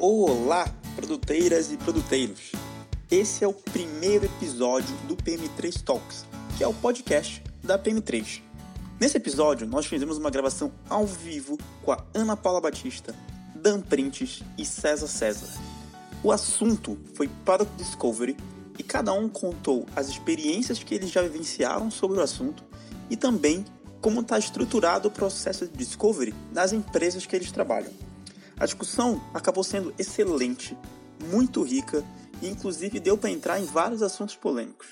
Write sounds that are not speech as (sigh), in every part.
Olá, produteiras e produteiros! Esse é o primeiro episódio do PM3 Talks, que é o podcast da PM3. Nesse episódio, nós fizemos uma gravação ao vivo com a Ana Paula Batista, Dan Printes e César César. O assunto foi Product Discovery e cada um contou as experiências que eles já vivenciaram sobre o assunto e também como está estruturado o processo de discovery nas empresas que eles trabalham. A discussão acabou sendo excelente, muito rica e inclusive deu para entrar em vários assuntos polêmicos.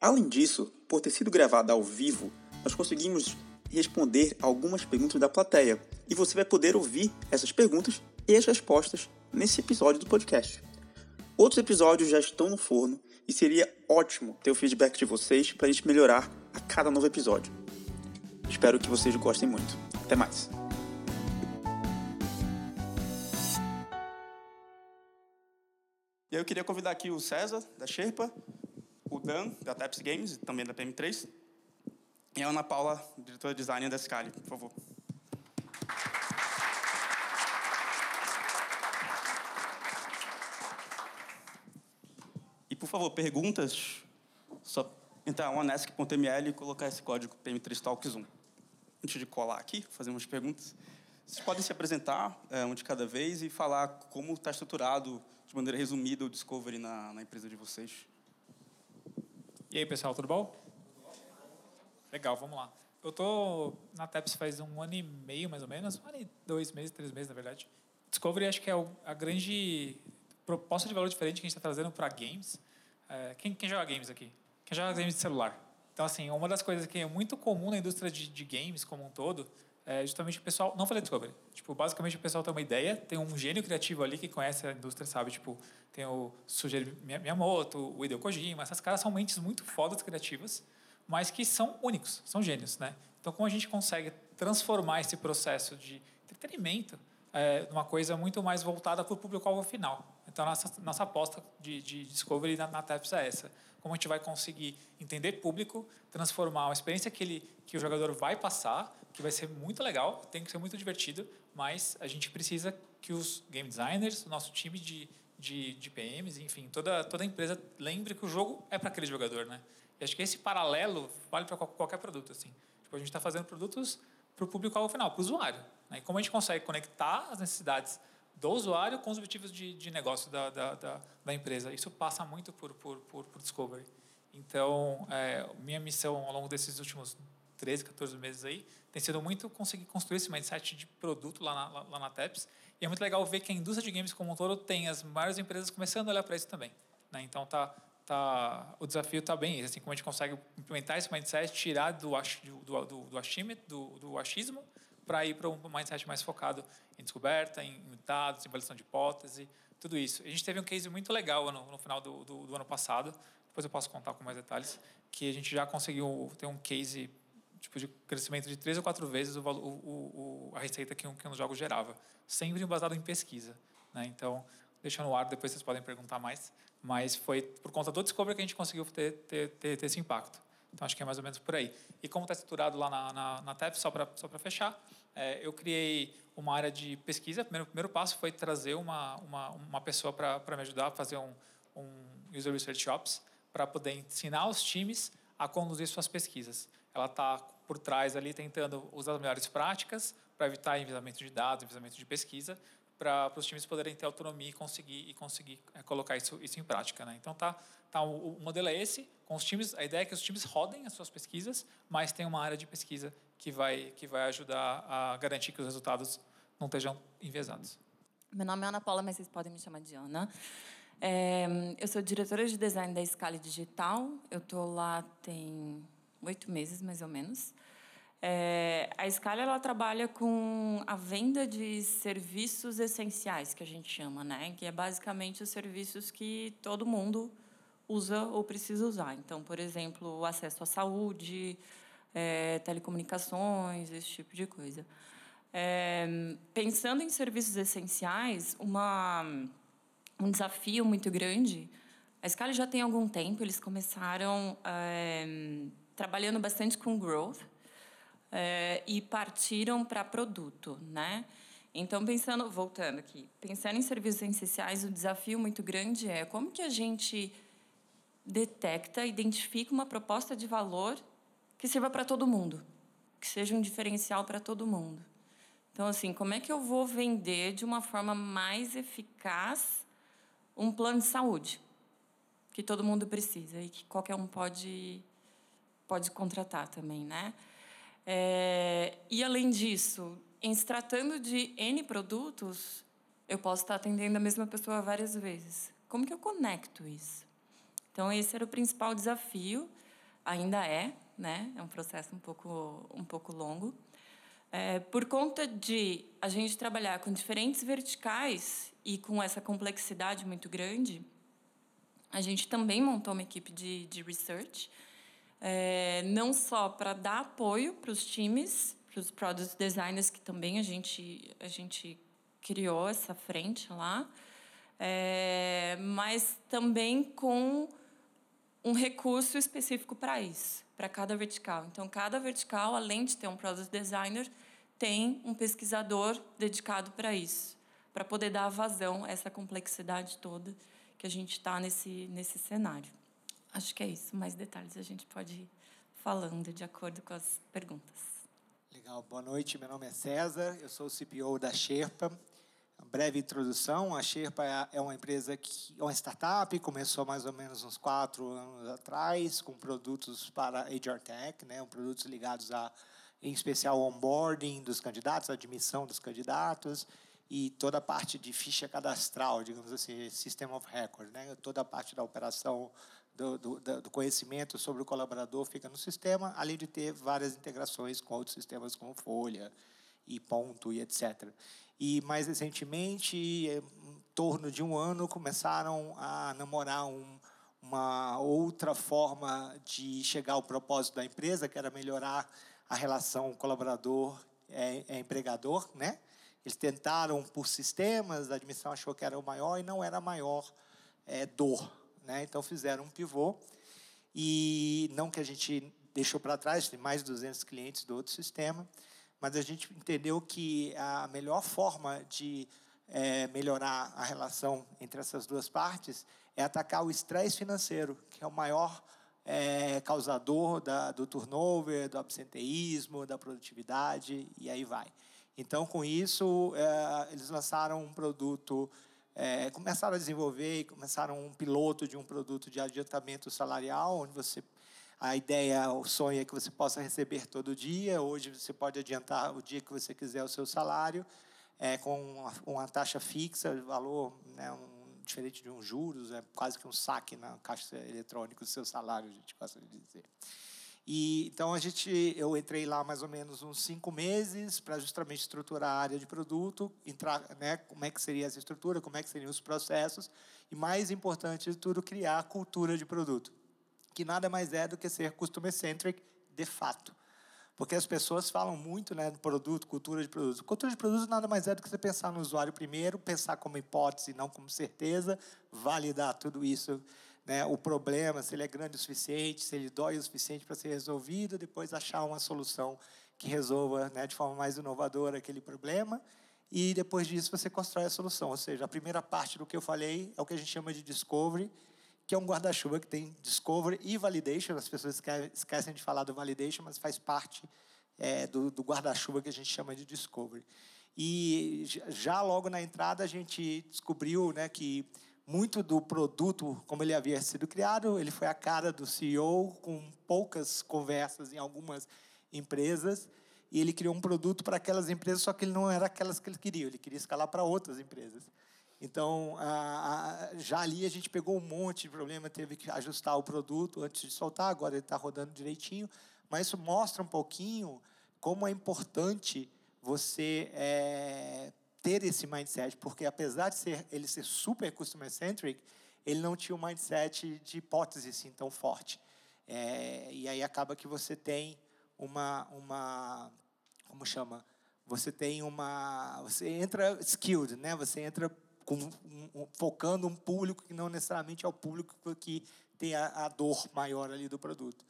Além disso, por ter sido gravada ao vivo, nós conseguimos responder algumas perguntas da plateia e você vai poder ouvir essas perguntas e as respostas nesse episódio do podcast. Outros episódios já estão no forno e seria ótimo ter o feedback de vocês para a gente melhorar a cada novo episódio. Espero que vocês gostem muito. Até mais! E eu queria convidar aqui o César, da Sherpa, o Dan, da Taps Games, também da PM3, e a Ana Paula, diretora de design da Scali, por favor. E, por favor, perguntas, só entrar no onesc.ml e colocar esse código PM3 Talks 1. Antes de colar aqui, fazer umas perguntas, vocês podem se apresentar, é, um de cada vez, e falar como está estruturado de maneira resumida, o Discovery na, na empresa de vocês. E aí, pessoal, tudo bom? Legal, vamos lá. Eu tô na TEPS faz um ano e meio, mais ou menos, um ano e dois meses, três meses, na verdade. Discovery acho que é a grande proposta de valor diferente que a gente está trazendo para games. É, quem, quem joga games aqui? Quem joga games de celular? Então, assim, uma das coisas que é muito comum na indústria de, de games como um todo é justamente o pessoal não fazer discovery. Tipo, basicamente o pessoal tem uma ideia, tem um gênio criativo ali que conhece a indústria, sabe? Tipo, tem o Sugeri Miyamoto, o Hideo Kojima, essas caras são mentes muito fodas criativas, mas que são únicos, são gênios, né? Então, como a gente consegue transformar esse processo de entretenimento é, numa coisa muito mais voltada para o público-alvo final. Então, nossa, nossa aposta de, de discovery na, na TEPS é essa. Como a gente vai conseguir entender público, transformar uma experiência que, ele, que o jogador vai passar que vai ser muito legal, tem que ser muito divertido, mas a gente precisa que os game designers, o nosso time de, de, de PMs, enfim, toda, toda empresa lembre que o jogo é para aquele jogador, né? E acho que esse paralelo vale para qualquer produto, assim. Tipo, a gente está fazendo produtos para o público final, para o usuário. Né? E como a gente consegue conectar as necessidades do usuário com os objetivos de, de negócio da, da, da, da empresa. Isso passa muito por, por, por, por Discovery. Então, é, minha missão ao longo desses últimos 13, 14 meses aí, tem sido muito conseguir construir esse mindset de produto lá na, lá na TEPS. E é muito legal ver que a indústria de games como um todo tem as maiores empresas começando a olhar para isso também. Né? Então, tá, tá, o desafio está bem assim, como a gente consegue implementar esse mindset, tirar do, do, do, do, do, do achismo, para ir para um mindset mais focado em descoberta, em dados, em validação de hipótese, tudo isso. A gente teve um case muito legal no, no final do, do, do ano passado, depois eu posso contar com mais detalhes, que a gente já conseguiu ter um case tipo de crescimento de três ou quatro vezes o, o, o, a receita que um, que um jogo gerava, sempre baseado em pesquisa. Né? Então, deixando no ar, depois vocês podem perguntar mais, mas foi por conta do Discovery que a gente conseguiu ter, ter, ter, ter esse impacto. Então, acho que é mais ou menos por aí. E como está estruturado lá na, na, na TEP, só para só fechar, é, eu criei uma área de pesquisa. O primeiro, primeiro passo foi trazer uma, uma, uma pessoa para me ajudar a fazer um, um User Research Ops, para poder ensinar os times a conduzir suas pesquisas ela está por trás ali tentando usar as melhores práticas para evitar envisamento de dados, envisamento de pesquisa, para os times poderem ter autonomia e conseguir e conseguir é, colocar isso, isso em prática, né? Então tá, tá o, o, modelo é esse, com os times, a ideia é que os times rodem as suas pesquisas, mas tem uma área de pesquisa que vai que vai ajudar a garantir que os resultados não estejam enviesados. Meu nome é Ana Paula, mas vocês podem me chamar de Ana. É, eu sou diretora de design da Scala Digital. Eu estou lá tem oito meses mais ou menos. É, a Scala ela trabalha com a venda de serviços essenciais que a gente chama, né? Que é basicamente os serviços que todo mundo usa ou precisa usar. Então, por exemplo, o acesso à saúde, é, telecomunicações, esse tipo de coisa. É, pensando em serviços essenciais, uma, um desafio muito grande. A Scala já tem algum tempo. Eles começaram é, trabalhando bastante com growth é, e partiram para produto, né? Então, pensando, voltando aqui, pensando em serviços essenciais, o desafio muito grande é como que a gente detecta, identifica uma proposta de valor que sirva para todo mundo, que seja um diferencial para todo mundo. Então, assim, como é que eu vou vender de uma forma mais eficaz um plano de saúde que todo mundo precisa e que qualquer um pode pode contratar também, né? É, e além disso, em se tratando de N produtos, eu posso estar atendendo a mesma pessoa várias vezes. Como que eu conecto isso? Então, esse era o principal desafio, ainda é, né? É um processo um pouco, um pouco longo. É, por conta de a gente trabalhar com diferentes verticais e com essa complexidade muito grande, a gente também montou uma equipe de, de research, é, não só para dar apoio para os times, para os product designers, que também a gente, a gente criou essa frente lá, é, mas também com um recurso específico para isso, para cada vertical. Então, cada vertical, além de ter um product designer, tem um pesquisador dedicado para isso, para poder dar vazão a essa complexidade toda que a gente está nesse, nesse cenário. Acho que é isso. Mais detalhes a gente pode ir falando de acordo com as perguntas. Legal, boa noite. Meu nome é César, eu sou o CPO da Sherpa. Breve introdução: a Sherpa é, é uma empresa que é uma startup, começou mais ou menos uns quatro anos atrás, com produtos para HR Tech, né, produtos ligados a, em especial, onboarding dos candidatos, admissão dos candidatos e toda a parte de ficha cadastral, digamos assim, System of Record, né, toda a parte da operação do, do, do, conhecimento sobre o colaborador fica no sistema, além de ter várias integrações com outros sistemas como Folha e Ponto e etc. E mais recentemente, em torno de um ano, começaram a namorar um, uma outra forma de chegar ao propósito da empresa, que era melhorar a relação colaborador-empregador, é, é né? Eles tentaram por sistemas, a admissão achou que era o maior e não era a maior é, dor né? Então fizeram um pivô e não que a gente deixou para trás, tem mais de 200 clientes do outro sistema, mas a gente entendeu que a melhor forma de é, melhorar a relação entre essas duas partes é atacar o estresse financeiro, que é o maior é, causador da, do turnover, do absenteísmo, da produtividade, e aí vai. Então, com isso, é, eles lançaram um produto é, começaram a desenvolver e começaram um piloto de um produto de adiantamento salarial, onde você a ideia, o sonho é que você possa receber todo dia. Hoje você pode adiantar o dia que você quiser o seu salário, é, com uma, uma taxa fixa, valor né, um, diferente de um juros, é quase que um saque na caixa eletrônica do seu salário, a gente gosta de dizer. E, então, a gente, eu entrei lá mais ou menos uns cinco meses para justamente estruturar a área de produto, entrar, né, como é que seria essa estrutura, como é que seriam os processos, e mais importante de tudo, criar a cultura de produto, que nada mais é do que ser customer-centric de fato. Porque as pessoas falam muito né, do produto, cultura de produto. Cultura de produto nada mais é do que você pensar no usuário primeiro, pensar como hipótese, não como certeza, validar tudo isso né, o problema, se ele é grande o suficiente, se ele dói o suficiente para ser resolvido, depois achar uma solução que resolva né, de forma mais inovadora aquele problema, e depois disso você constrói a solução. Ou seja, a primeira parte do que eu falei é o que a gente chama de discovery, que é um guarda-chuva que tem discovery e validation. As pessoas esquecem de falar do validation, mas faz parte é, do, do guarda-chuva que a gente chama de discovery. E já logo na entrada a gente descobriu né, que muito do produto, como ele havia sido criado, ele foi a cara do CEO, com poucas conversas em algumas empresas, e ele criou um produto para aquelas empresas, só que ele não era aquelas que ele queria, ele queria escalar para outras empresas. Então, já ali a gente pegou um monte de problema, teve que ajustar o produto antes de soltar, agora ele está rodando direitinho, mas isso mostra um pouquinho como é importante você é, ter esse mindset, porque apesar de ser, ele ser super customer centric, ele não tinha um mindset de hipótese assim tão forte. É, e aí acaba que você tem uma, uma como chama? Você tem uma, você entra skilled, né? Você entra com, um, focando um público que não necessariamente é o público que tem a, a dor maior ali do produto.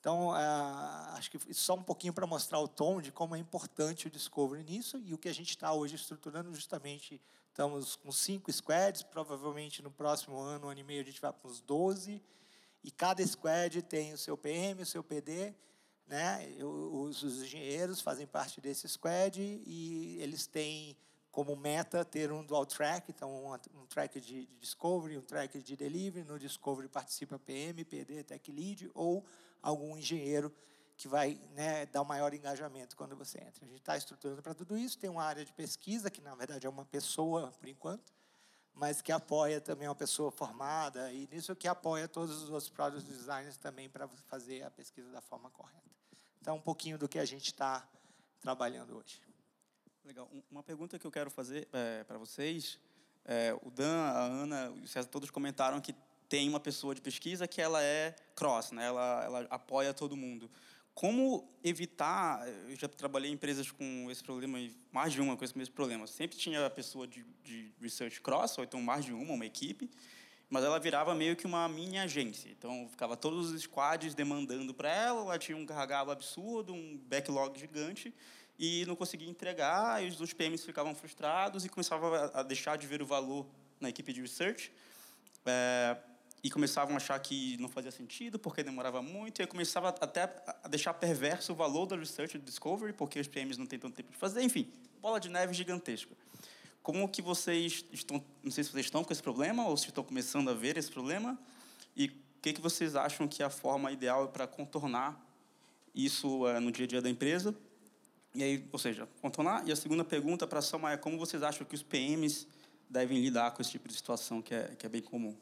Então, uh, acho que só um pouquinho para mostrar o tom de como é importante o discovery nisso e o que a gente está hoje estruturando justamente. Estamos com cinco squads, provavelmente no próximo ano, ano e meio, a gente vai para uns 12. E cada squad tem o seu PM, o seu PD, né? Os, os engenheiros fazem parte desse squad e eles têm como meta ter um dual track, então um, um track de, de, discovery, um track de delivery. No discovery participa PM, PD, tech lead ou algum engenheiro que vai né, dar um maior engajamento quando você entra. A gente está estruturando para tudo isso. Tem uma área de pesquisa, que na verdade é uma pessoa, por enquanto, mas que apoia também uma pessoa formada, e nisso que apoia todos os outros product designers também para fazer a pesquisa da forma correta. Então, um pouquinho do que a gente está trabalhando hoje. Legal. Uma pergunta que eu quero fazer é, para vocês, é, o Dan, a Ana, o César, todos comentaram que tem uma pessoa de pesquisa que ela é cross, né? ela, ela apoia todo mundo. Como evitar? Eu já trabalhei em empresas com esse problema, mais de uma com esse mesmo problema. Sempre tinha a pessoa de, de research cross, ou então mais de uma, uma equipe, mas ela virava meio que uma mini agência. Então, ficava todos os squads demandando para ela, ela tinha um gargalo absurdo, um backlog gigante, e não conseguia entregar, e os PMs ficavam frustrados e começavam a deixar de ver o valor na equipe de research. É, e começavam a achar que não fazia sentido porque demorava muito. E aí começava até a deixar perverso o valor da research e discovery porque os PMs não têm tanto tempo de fazer. Enfim bola de neve gigantesca. Como que vocês estão não sei se vocês estão com esse problema ou se estão começando a ver esse problema e o que que vocês acham que é a forma ideal para contornar isso uh, no dia a dia da empresa? E aí ou seja contornar. E a segunda pergunta para a Salma é como vocês acham que os PMs devem lidar com esse tipo de situação que é que é bem comum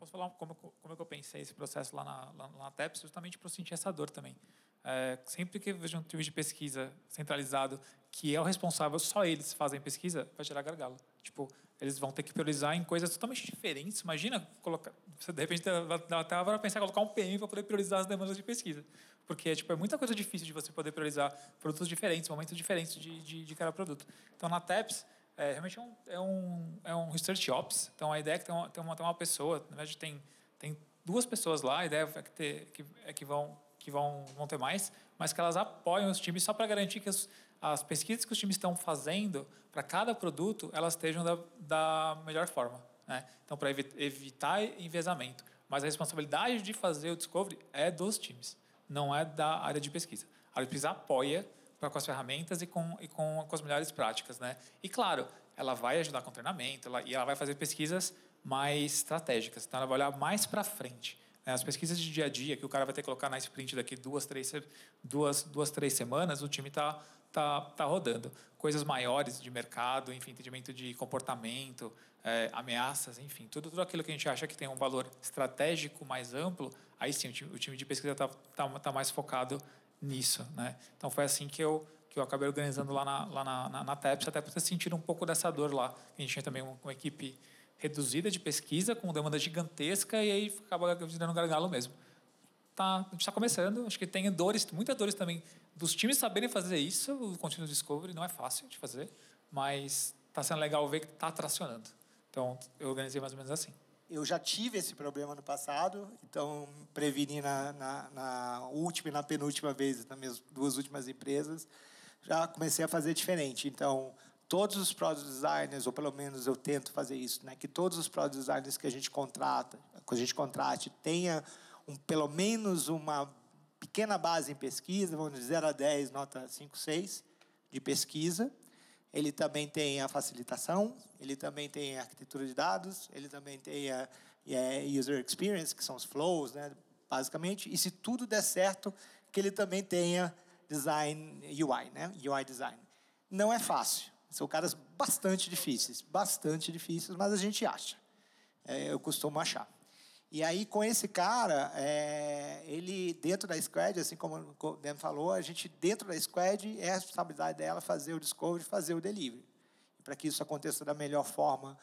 posso falar como, como é que eu pensei esse processo lá na, lá, na TEPS, justamente para sentir essa dor também. É, sempre que eu vejo um time de pesquisa centralizado que é o responsável, só eles fazem pesquisa, vai gerar gargalo. Tipo, eles vão ter que priorizar em coisas totalmente diferentes. Imagina colocar, você de repente dá até para pensar colocar um PM para poder priorizar as demandas de pesquisa, porque tipo é muita coisa difícil de você poder priorizar produtos diferentes, momentos diferentes de, de, de cada produto. Então na TEPS é, realmente é um, é, um, é um research ops. Então, a ideia é que tem uma, tem uma, tem uma pessoa, na verdade, tem, tem duas pessoas lá, a ideia é que, ter, que, é que, vão, que vão, vão ter mais, mas que elas apoiam os times só para garantir que as, as pesquisas que os times estão fazendo para cada produto, elas estejam da, da melhor forma. Né? Então, para evitar envezamento. Mas a responsabilidade de fazer o discovery é dos times, não é da área de pesquisa. A área de pesquisa apoia com as ferramentas e com, e com, com as melhores práticas. Né? E, claro, ela vai ajudar com treinamento ela, e ela vai fazer pesquisas mais estratégicas. Então, ela vai olhar mais para frente. Né? As pesquisas de dia a dia, que o cara vai ter que colocar na sprint daqui duas, três, duas, duas três semanas, o time está tá, tá rodando. Coisas maiores de mercado, enfim, entendimento de comportamento, é, ameaças, enfim, tudo, tudo aquilo que a gente acha que tem um valor estratégico mais amplo, aí sim, o time, o time de pesquisa está tá, tá mais focado nisso, né? Então foi assim que eu que eu acabei organizando lá na lá na, na, na TEPS, até para ter sentido um pouco dessa dor lá. A gente tinha também uma, uma equipe reduzida de pesquisa com demanda gigantesca e aí acaba virando gargalo mesmo. Tá, a gente está começando, acho que tem dores, muitas dores também dos times saberem fazer isso, o Continuous Discovery não é fácil de fazer, mas está sendo legal ver que está tracionando. Então, eu organizei mais ou menos assim. Eu já tive esse problema no passado, então preveni na, na, na última e na penúltima vez, nas minhas duas últimas empresas, já comecei a fazer diferente. Então, todos os product designers, ou pelo menos eu tento fazer isso, né, que todos os product designers que a gente contrata, que a gente contrate, tenha um, pelo menos uma pequena base em pesquisa, vamos dizer 0 a 10, nota 5, 6 de pesquisa, ele também tem a facilitação, ele também tem a arquitetura de dados, ele também tem a, user experience, que são os flows, né, basicamente. E se tudo der certo, que ele também tenha design UI, né, UI design. Não é fácil. São caras bastante difíceis, bastante difíceis, mas a gente acha. É, eu costumo achar. E aí, com esse cara, é, ele, dentro da squad, assim como o Dan falou, a gente, dentro da squad, é a responsabilidade dela fazer o discovery, fazer o delivery. Para que isso aconteça da melhor forma,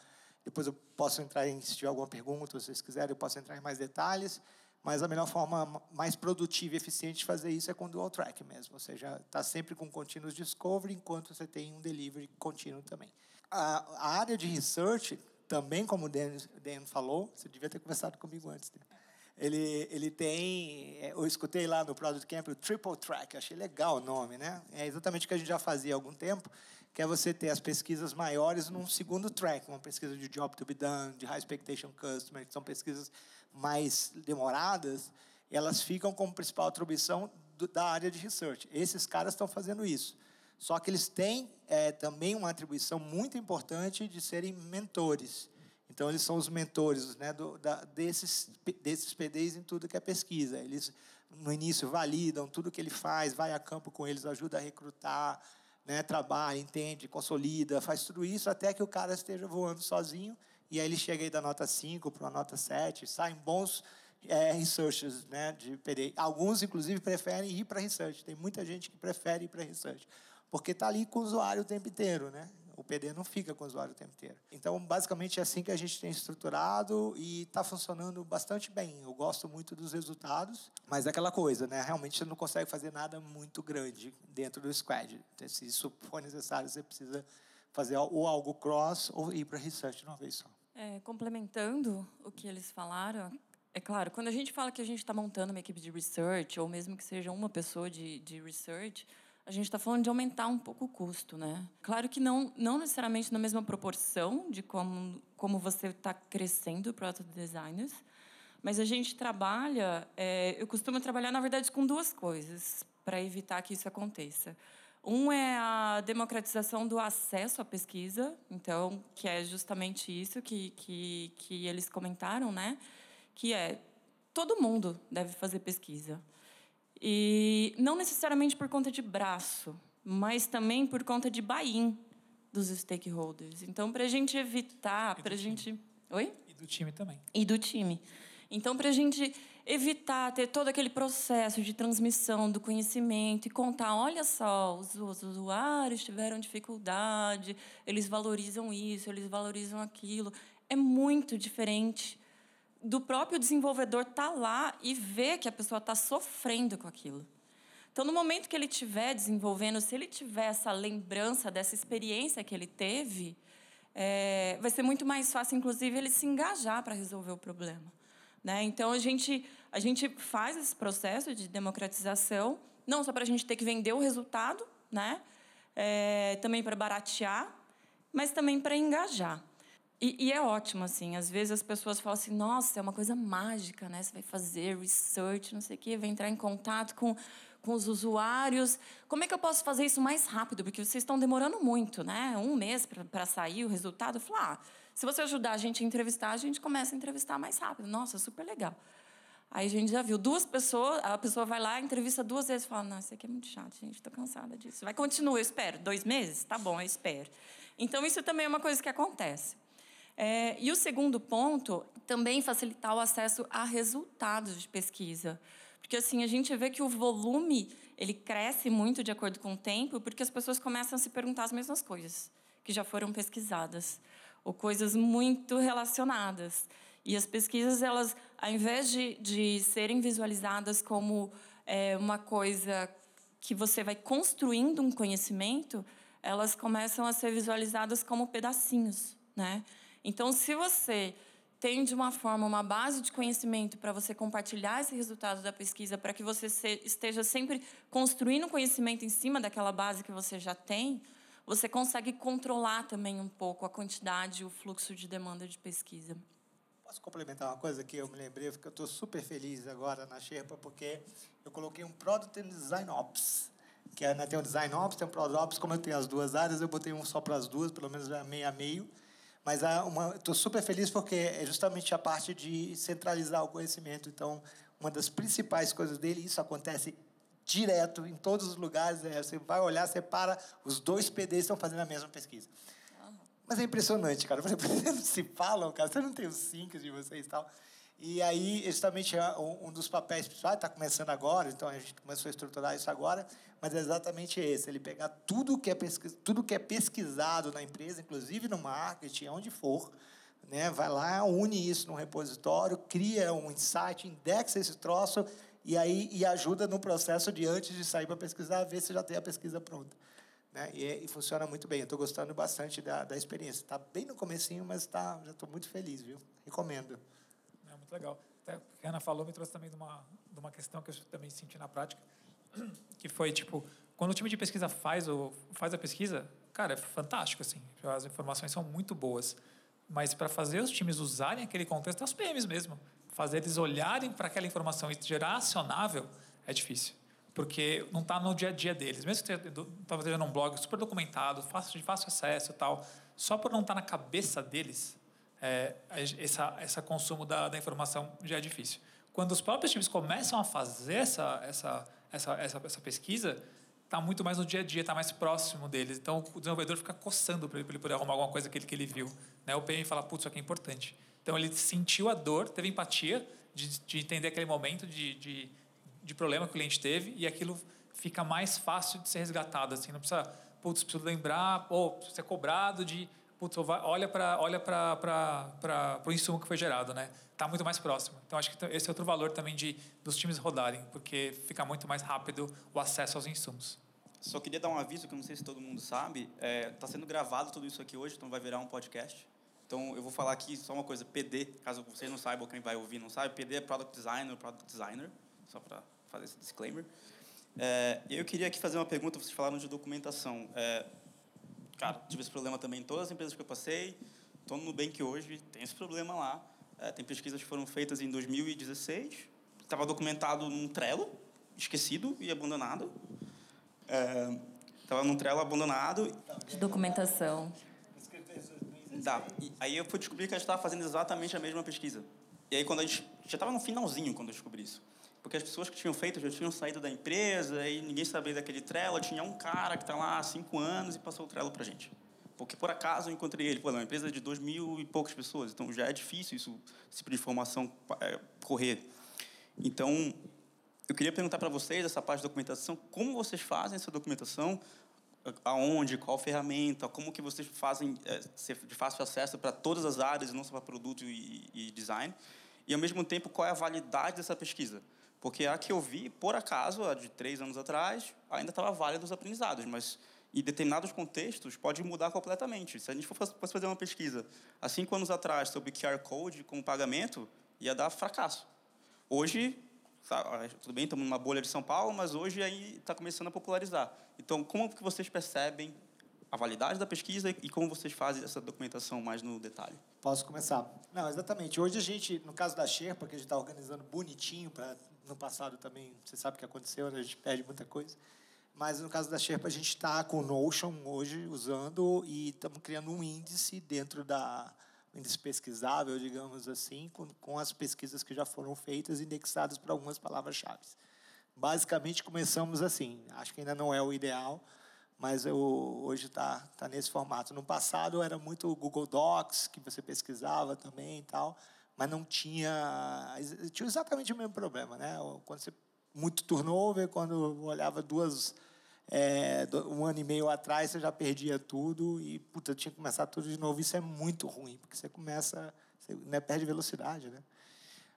depois eu posso entrar em, se tiver alguma pergunta, se vocês quiserem, eu posso entrar em mais detalhes, mas a melhor forma mais produtiva e eficiente de fazer isso é com dual track mesmo, ou seja, está sempre com continuous discovery, enquanto você tem um delivery contínuo também. A, a área de research também, como o Dan, Dan falou, você devia ter conversado comigo antes. Ele, ele tem, é, eu escutei lá no Product Camp o Triple Track, achei legal o nome, né? É exatamente o que a gente já fazia há algum tempo, que é você ter as pesquisas maiores num segundo track, uma pesquisa de job to be done, de high expectation customer, que são pesquisas mais demoradas, elas ficam como principal atribuição do, da área de research. Esses caras estão fazendo isso. Só que eles têm é, também uma atribuição muito importante de serem mentores. Então, eles são os mentores né, do, da, desses, desses PDs em tudo que é pesquisa. Eles, no início, validam tudo que ele faz, vai a campo com eles, ajuda a recrutar, né, trabalha, entende, consolida, faz tudo isso até que o cara esteja voando sozinho. E aí ele chega aí da nota 5 para uma nota 7, saem bons é, researchers né, de PD. Alguns, inclusive, preferem ir para research. Tem muita gente que prefere ir para research, porque está ali com o usuário o tempo inteiro. Né? O PD não fica com o usuário o tempo inteiro. Então, basicamente, é assim que a gente tem estruturado e está funcionando bastante bem. Eu gosto muito dos resultados, mas é aquela coisa, né? Realmente você não consegue fazer nada muito grande dentro do squad. Se isso for necessário, você precisa fazer ou algo cross ou ir para research de uma vez só. É, complementando o que eles falaram, é claro, quando a gente fala que a gente está montando uma equipe de research, ou mesmo que seja uma pessoa de, de research, a gente está falando de aumentar um pouco o custo, né? Claro que não, não necessariamente na mesma proporção de como, como você está crescendo product designers, mas a gente trabalha, é, eu costumo trabalhar, na verdade, com duas coisas para evitar que isso aconteça. Um é a democratização do acesso à pesquisa, então, que é justamente isso que, que, que eles comentaram, né? Que é todo mundo deve fazer pesquisa. E não necessariamente por conta de braço, mas também por conta de buy-in dos stakeholders. Então, para a gente evitar, para a gente. Oi? E do time também. E do time. Então, para a gente evitar ter todo aquele processo de transmissão do conhecimento e contar, olha só, os, os usuários tiveram dificuldade, eles valorizam isso, eles valorizam aquilo. É muito diferente do próprio desenvolvedor estar tá lá e ver que a pessoa está sofrendo com aquilo. Então, no momento que ele estiver desenvolvendo, se ele tiver essa lembrança dessa experiência que ele teve, é, vai ser muito mais fácil, inclusive, ele se engajar para resolver o problema. Né? Então, a gente, a gente faz esse processo de democratização, não só para a gente ter que vender o resultado, né? É, também para baratear, mas também para engajar. E, e, é ótimo, assim. Às vezes as pessoas falam assim, nossa, é uma coisa mágica, né? Você vai fazer research, não sei o quê, vai entrar em contato com, com os usuários. Como é que eu posso fazer isso mais rápido? Porque vocês estão demorando muito, né? Um mês para sair o resultado. Eu falo, ah, se você ajudar a gente a entrevistar, a gente começa a entrevistar mais rápido. Nossa, super legal. Aí a gente já viu duas pessoas, a pessoa vai lá, entrevista duas vezes fala, não, isso aqui é muito chato, gente, estou cansada disso. Vai, continua, eu espero. Dois meses? Tá bom, eu espero. Então, isso também é uma coisa que acontece. É, e o segundo ponto, também facilitar o acesso a resultados de pesquisa. Porque assim, a gente vê que o volume, ele cresce muito de acordo com o tempo, porque as pessoas começam a se perguntar as mesmas coisas que já foram pesquisadas, ou coisas muito relacionadas. E as pesquisas, elas, ao invés de, de serem visualizadas como é, uma coisa que você vai construindo um conhecimento, elas começam a ser visualizadas como pedacinhos, né? Então, se você tem de uma forma uma base de conhecimento para você compartilhar esse resultado da pesquisa, para que você esteja sempre construindo conhecimento em cima daquela base que você já tem, você consegue controlar também um pouco a quantidade e o fluxo de demanda de pesquisa. Posso complementar uma coisa que eu me lembrei, porque eu estou super feliz agora na Sherpa, porque eu coloquei um Product and Design Ops, que é, né, tem o Design Ops, tem o Product Ops, como eu tenho as duas áreas, eu botei um só para as duas, pelo menos meio a meio, mas estou super feliz porque é justamente a parte de centralizar o conhecimento. Então, uma das principais coisas dele, isso acontece direto em todos os lugares. É, você vai olhar, você para, os dois PDs estão fazendo a mesma pesquisa. Mas é impressionante, cara. Vocês (laughs) não se falam, cara. Você não tem os cinco de vocês e tal. E aí, justamente, é um dos papéis principais, está começando agora, então a gente começou a estruturar isso agora, mas é exatamente esse, ele pegar tudo que é, pesquis, tudo que é pesquisado na empresa, inclusive no marketing, onde for, né, vai lá, une isso num repositório, cria um insight, indexa esse troço e aí e ajuda no processo de antes de sair para pesquisar, ver se já tem a pesquisa pronta. Né? E, e funciona muito bem. Estou gostando bastante da, da experiência. Está bem no comecinho, mas tá, já estou muito feliz, viu? Recomendo muito legal. até a Ana falou me trouxe também de uma, de uma questão que eu também senti na prática, (clears throat) que foi, tipo, quando o time de pesquisa faz, o, faz a pesquisa, cara, é fantástico, assim. As informações são muito boas. Mas para fazer os times usarem aquele contexto, é os PMs mesmo. Fazer eles olharem para aquela informação e gerar acionável é difícil. Porque não está no dia a dia deles. Mesmo que você estava fazendo um blog super documentado, de fácil acesso e tal, só por não estar tá na cabeça deles, é, essa, essa consumo da, da informação já é difícil. Quando os próprios times começam a fazer essa, essa, essa, essa, essa pesquisa, está muito mais no dia a dia, está mais próximo deles. Então, o desenvolvedor fica coçando para ele, ele poder arrumar alguma coisa que ele, que ele viu. Né? O PM fala, putz, isso aqui é importante. Então, ele sentiu a dor, teve empatia de, de entender aquele momento de, de, de, problema que o cliente teve e aquilo fica mais fácil de ser resgatado. Assim, não precisa, putz, preciso lembrar, ou ser cobrado de, putz, olha para olha o insumo que foi gerado, né? Está muito mais próximo. Então, acho que esse é outro valor também de dos times rodarem, porque fica muito mais rápido o acesso aos insumos. Só queria dar um aviso que eu não sei se todo mundo sabe. Está é, tá sendo gravado tudo isso aqui hoje, então vai virar um podcast. Então eu vou falar aqui só uma coisa, PD, caso vocês não saibam, quem vai ouvir não sabe, PD é Product Designer, Product Designer, só para fazer esse disclaimer. É, eu queria aqui fazer uma pergunta, vocês falaram de documentação. É, cara, tive esse problema também em todas as empresas que eu passei, estou no Nubank hoje, tem esse problema lá. É, tem pesquisas que foram feitas em 2016, estava documentado num Trello, esquecido e abandonado. Estava é, num Trello abandonado. De documentação. Tá. E aí eu fui descobrir que a gente estava fazendo exatamente a mesma pesquisa. E aí quando a gente já estava no finalzinho quando eu descobri isso. Porque as pessoas que tinham feito já tinham saído da empresa e ninguém sabia daquele Trello. Tinha um cara que está lá há cinco anos e passou o Trello para gente. Porque, por acaso, eu encontrei ele. Pô, é uma empresa de dois mil e poucas pessoas, então já é difícil isso, esse tipo de informação é, correr. Então, eu queria perguntar para vocês, essa parte de documentação, como vocês fazem essa documentação, aonde, qual ferramenta, como que vocês fazem é, de fácil acesso para todas as áreas, não só para produto e, e design, e, ao mesmo tempo, qual é a validade dessa pesquisa. Porque a que eu vi, por acaso, a de três anos atrás, ainda estava válida os aprendizados, mas em determinados contextos pode mudar completamente. Se a gente fosse fazer uma pesquisa há cinco anos atrás sobre QR Code como pagamento, ia dar fracasso. Hoje, tá, tudo bem, estamos numa bolha de São Paulo, mas hoje aí está começando a popularizar. Então, como que vocês percebem a validade da pesquisa e como vocês fazem essa documentação mais no detalhe? Posso começar? Não, exatamente. Hoje a gente, no caso da Sherpa, que a gente está organizando bonitinho para no passado também, você sabe o que aconteceu, né? a gente perde muita coisa. Mas no caso da Sherpa, a gente está com o Notion hoje usando e estamos criando um índice dentro da índice pesquisável, digamos assim, com, com as pesquisas que já foram feitas, indexadas para algumas palavras-chave. Basicamente, começamos assim. Acho que ainda não é o ideal, mas eu, hoje está tá nesse formato. No passado, era muito o Google Docs, que você pesquisava também e tal, mas não tinha... Tinha exatamente o mesmo problema, né? Quando você muito turnover, quando olhava duas é, um ano e meio atrás você já perdia tudo e puta, tinha que começar tudo de novo. Isso é muito ruim, porque você começa, você né, perde velocidade, né?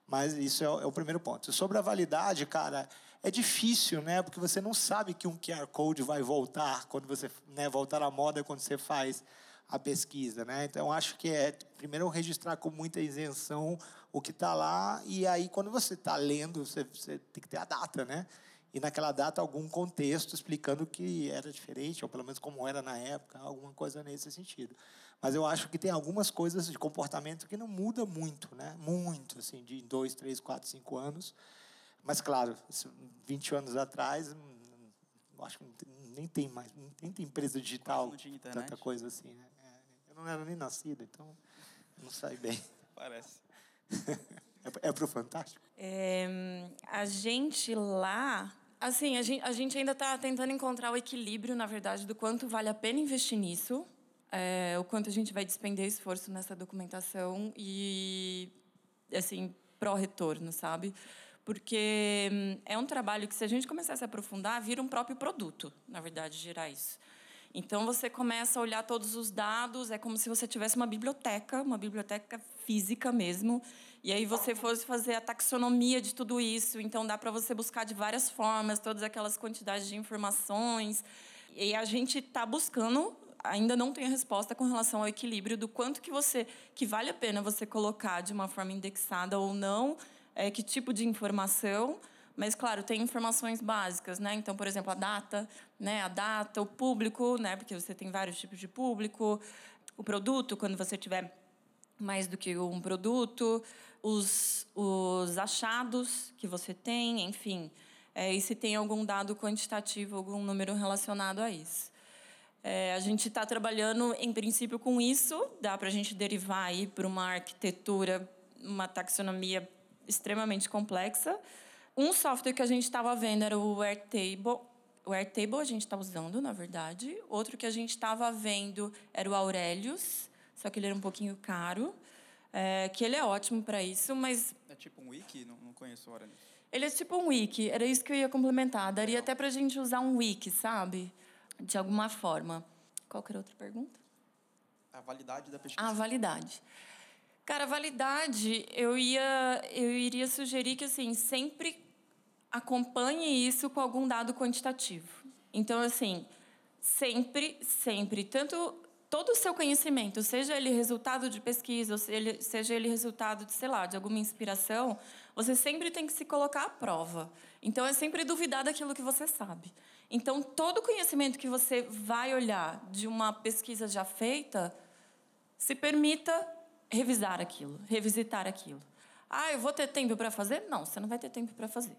Mas isso é o, é o, primeiro ponto. Sobre a validade, cara, é difícil, né? Porque você não sabe que um QR Code vai voltar quando você, né, voltar à moda quando você faz a pesquisa, né? Então acho que é primeiro registrar com muita isenção o que está lá e aí quando você está lendo você, você tem que ter a data, né? e naquela data algum contexto explicando que era diferente, ou pelo menos como era na época, alguma coisa nesse sentido. Mas eu acho que tem algumas coisas de comportamento que não muda muito, né? Muito, assim, de dois, três, quatro, cinco anos. Mas, claro, 20 anos atrás, hum, acho que nem tem mais, nem tem empresa digital, tanta coisa assim, né? Eu não era nem nascido, então não sai bem. (laughs) Parece. é, é para o Fantástico? É, a gente lá Assim, a gente, a gente ainda está tentando encontrar o equilíbrio, na verdade, do quanto vale a pena investir nisso, é, o quanto a gente vai despender esforço nessa documentação e, assim, pró-retorno, sabe? Porque hum, é um trabalho que, se a gente começar a se aprofundar, vira um próprio produto, na verdade, gerar isso. Então, você começa a olhar todos os dados, é como se você tivesse uma biblioteca, uma biblioteca física mesmo, e aí você fosse fazer a taxonomia de tudo isso, então dá para você buscar de várias formas todas aquelas quantidades de informações. E a gente está buscando, ainda não tem a resposta com relação ao equilíbrio do quanto que você que vale a pena você colocar de uma forma indexada ou não é, que tipo de informação, mas claro, tem informações básicas, né? Então, por exemplo, a data, né? A data, o público, né? Porque você tem vários tipos de público, o produto, quando você tiver mais do que um produto, os, os achados que você tem, enfim, é, e se tem algum dado quantitativo, algum número relacionado a isso. É, a gente está trabalhando, em princípio, com isso. Dá para a gente derivar aí para uma arquitetura, uma taxonomia extremamente complexa. Um software que a gente estava vendo era o Airtable. O Airtable a gente está usando, na verdade. Outro que a gente estava vendo era o Aurelius, só que ele era um pouquinho caro. É, que ele é ótimo para isso, mas... É tipo um wiki? Não, não conheço o Aurelius. Ele é tipo um wiki. Era isso que eu ia complementar. Daria até para a gente usar um wiki, sabe? de alguma forma. Qual era a outra pergunta? A validade da pesquisa. A validade. Cara, validade, eu ia eu iria sugerir que assim, sempre acompanhe isso com algum dado quantitativo. Então, assim, sempre, sempre, tanto todo o seu conhecimento, seja ele resultado de pesquisa, seja ele resultado de, sei lá, de alguma inspiração, você sempre tem que se colocar à prova. Então, é sempre duvidar daquilo que você sabe. Então, todo conhecimento que você vai olhar de uma pesquisa já feita, se permita revisar aquilo, revisitar aquilo. Ah, eu vou ter tempo para fazer? Não, você não vai ter tempo para fazer.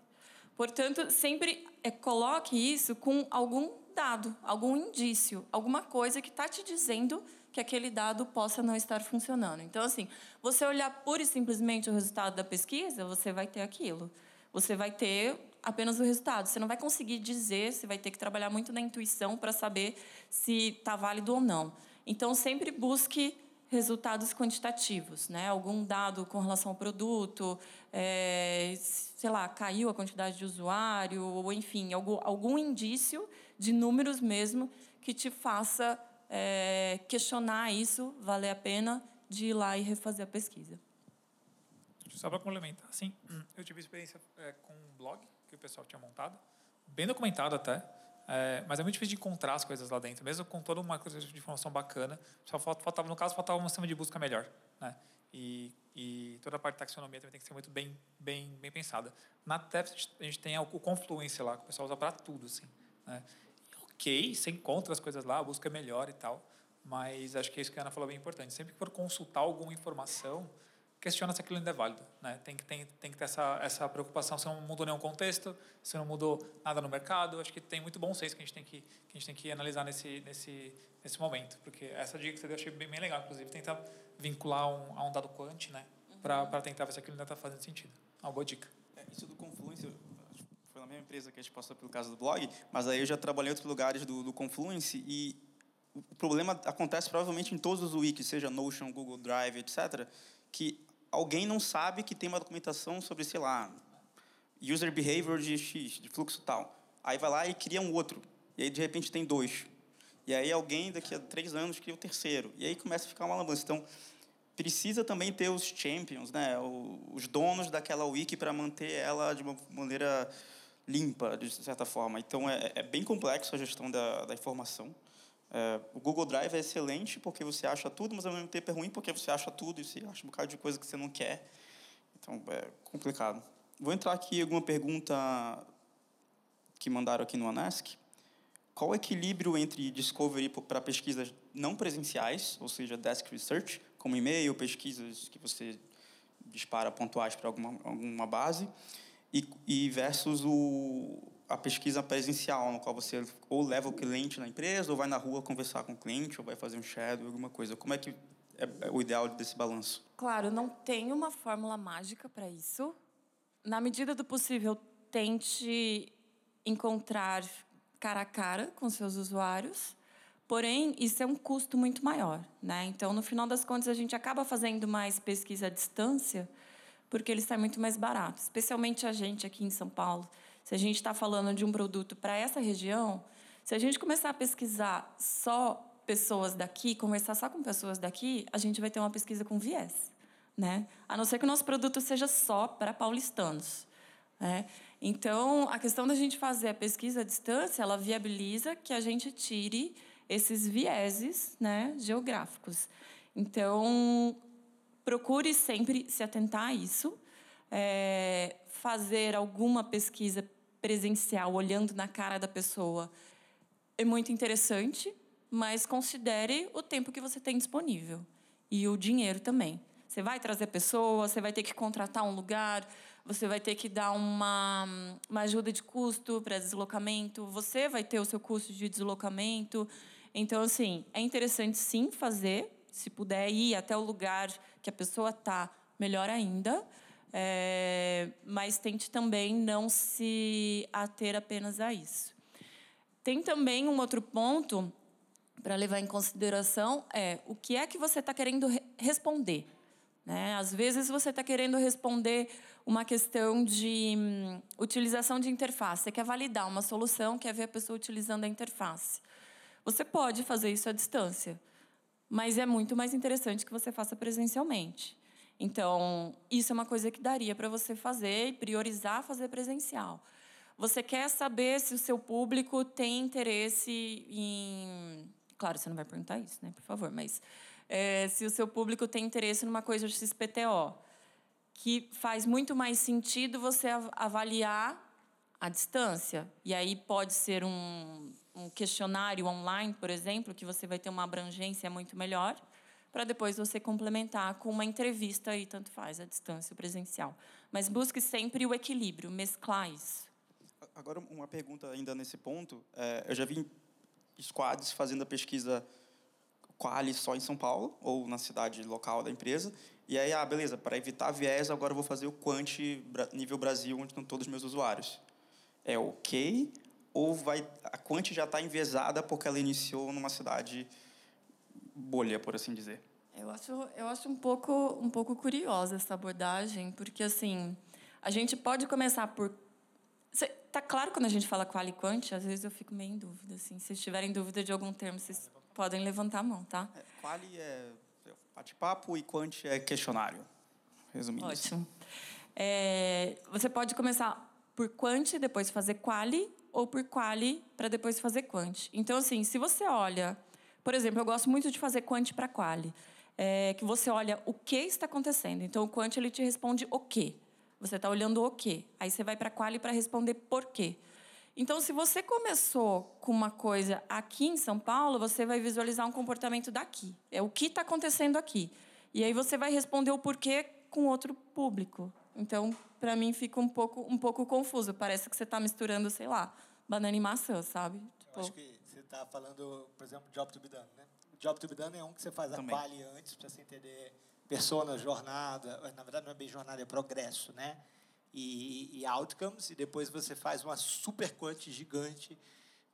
Portanto, sempre é, coloque isso com algum dado, algum indício, alguma coisa que está te dizendo que aquele dado possa não estar funcionando. Então, assim, você olhar pura e simplesmente o resultado da pesquisa, você vai ter aquilo. Você vai ter apenas o resultado. Você não vai conseguir dizer, você vai ter que trabalhar muito na intuição para saber se está válido ou não. Então, sempre busque resultados quantitativos, né? Algum dado com relação ao produto, é, sei lá, caiu a quantidade de usuário, ou enfim, algum, algum indício de números mesmo que te faça é, questionar isso, valer a pena de ir lá e refazer a pesquisa. Só para complementar, assim, (clears throat) eu tive experiência é, com um blog que o pessoal tinha montado, bem documentado até, é, mas é muito difícil de encontrar as coisas lá dentro, mesmo com toda uma coisa de informação bacana. Só faltava, no caso, faltava um sistema de busca melhor, né? E, e toda a parte de taxonomia também tem que ser muito bem, bem, bem pensada. Na TEPS a gente tem o Confluence lá, que o pessoal usa para tudo, assim, né? ok, você encontra as coisas lá, a busca é melhor e tal, mas acho que é isso que a Ana falou bem importante. Sempre que for consultar alguma informação, questiona se aquilo ainda é válido. Né? Tem, que, tem, tem que ter essa, essa preocupação se não mudou nenhum contexto, se não mudou nada no mercado. Acho que tem muito bom senso que a gente tem que, que, a gente tem que analisar nesse, nesse, nesse momento. Porque essa dica que você deu eu achei bem, bem legal, inclusive, tentar vincular um, a um dado quant né? Uhum. para tentar ver se aquilo ainda está fazendo sentido. Uma boa dica. É, isso do Confluence, foi na mesma empresa que a gente passou pelo caso do blog, mas aí eu já trabalhei em outros lugares do, do Confluence e o problema acontece provavelmente em todos os wikis, seja Notion, Google Drive, etc., que alguém não sabe que tem uma documentação sobre, sei lá, user behavior de X, de fluxo tal. Aí vai lá e cria um outro. E aí, de repente, tem dois. E aí alguém, daqui a três anos, cria o terceiro. E aí começa a ficar uma lambança. Então, precisa também ter os champions, né? os donos daquela wiki para manter ela de uma maneira limpa, de certa forma. Então, é, é bem complexo a gestão da, da informação. É, o Google Drive é excelente porque você acha tudo, mas ao mesmo tempo é ruim porque você acha tudo e você acha um bocado de coisa que você não quer. Então, é complicado. Vou entrar aqui alguma pergunta que mandaram aqui no Anask. Qual o equilíbrio entre discovery para pesquisas não presenciais, ou seja, desk research, como e-mail, pesquisas que você dispara pontuais para alguma, alguma base, e, e versus o, a pesquisa presencial, no qual você ou leva o cliente na empresa, ou vai na rua conversar com o cliente, ou vai fazer um shadow, alguma coisa. Como é que é, é o ideal desse balanço? Claro, não tem uma fórmula mágica para isso. Na medida do possível, tente encontrar cara a cara com seus usuários. Porém, isso é um custo muito maior, né? Então, no final das contas, a gente acaba fazendo mais pesquisa à distância, porque ele sai muito mais barato, especialmente a gente aqui em São Paulo se a gente está falando de um produto para essa região, se a gente começar a pesquisar só pessoas daqui, conversar só com pessoas daqui, a gente vai ter uma pesquisa com viés, né? A não ser que o nosso produto seja só para paulistanos, né? Então, a questão da gente fazer a pesquisa à distância, ela viabiliza que a gente tire esses vieses, né, geográficos. Então, procure sempre se atentar a isso é, fazer alguma pesquisa presencial, olhando na cara da pessoa, é muito interessante, mas considere o tempo que você tem disponível e o dinheiro também. Você vai trazer pessoas, você vai ter que contratar um lugar, você vai ter que dar uma, uma ajuda de custo para deslocamento, você vai ter o seu custo de deslocamento. Então, assim, é interessante sim fazer, se puder ir até o lugar que a pessoa está, melhor ainda. É, mas tente também não se ater apenas a isso. Tem também um outro ponto para levar em consideração é o que é que você está querendo re responder. Né? Às vezes você está querendo responder uma questão de hum, utilização de interface. Você quer validar uma solução, quer ver a pessoa utilizando a interface. Você pode fazer isso à distância, mas é muito mais interessante que você faça presencialmente. Então, isso é uma coisa que daria para você fazer e priorizar fazer presencial. Você quer saber se o seu público tem interesse em. Claro, você não vai perguntar isso, né? Por favor, mas é, se o seu público tem interesse numa coisa de XPTO, que faz muito mais sentido você avaliar à distância. E aí pode ser um, um questionário online, por exemplo, que você vai ter uma abrangência muito melhor, para depois você complementar com uma entrevista e tanto faz, à distância, presencial. Mas busque sempre o equilíbrio, mesclar isso. Agora, uma pergunta ainda nesse ponto. É, eu já vi squads fazendo a pesquisa quali só em São Paulo, ou na cidade local da empresa, e aí, ah, beleza, para evitar viés, agora eu vou fazer o Quant nível Brasil, onde estão todos os meus usuários. É ok? Ou vai, a Quant já está enviesada porque ela iniciou numa cidade bolha, por assim dizer? Eu acho, eu acho um, pouco, um pouco curiosa essa abordagem, porque, assim, a gente pode começar por... Tá claro quando a gente fala qual e quant, às vezes eu fico meio em dúvida, assim. Se tiverem dúvida de algum termo, vocês podem levantar a mão, tá? É, quali é bate-papo e quant é questionário. Resumindo. Ótimo. É, você pode começar por quant, depois fazer quali, ou por quali para depois fazer quant. Então, assim, se você olha, por exemplo, eu gosto muito de fazer quant para quali, é, que você olha o que está acontecendo. Então, o quant ele te responde o quê. Você está olhando o quê. Aí você vai para quali para responder por quê. Então, se você começou com uma coisa aqui em São Paulo, você vai visualizar um comportamento daqui. É o que está acontecendo aqui. E aí você vai responder o porquê com outro público. Então, para mim, fica um pouco, um pouco confuso. Parece que você está misturando, sei lá, banana e maçã, sabe? Tipo... Eu acho que está falando, por exemplo, job to be done, né? Job to be done é um que você faz Também. a quali antes para você entender persona, jornada. Na verdade, não é bem jornada, é progresso, né? e, e outcomes, e depois você faz uma super quant gigante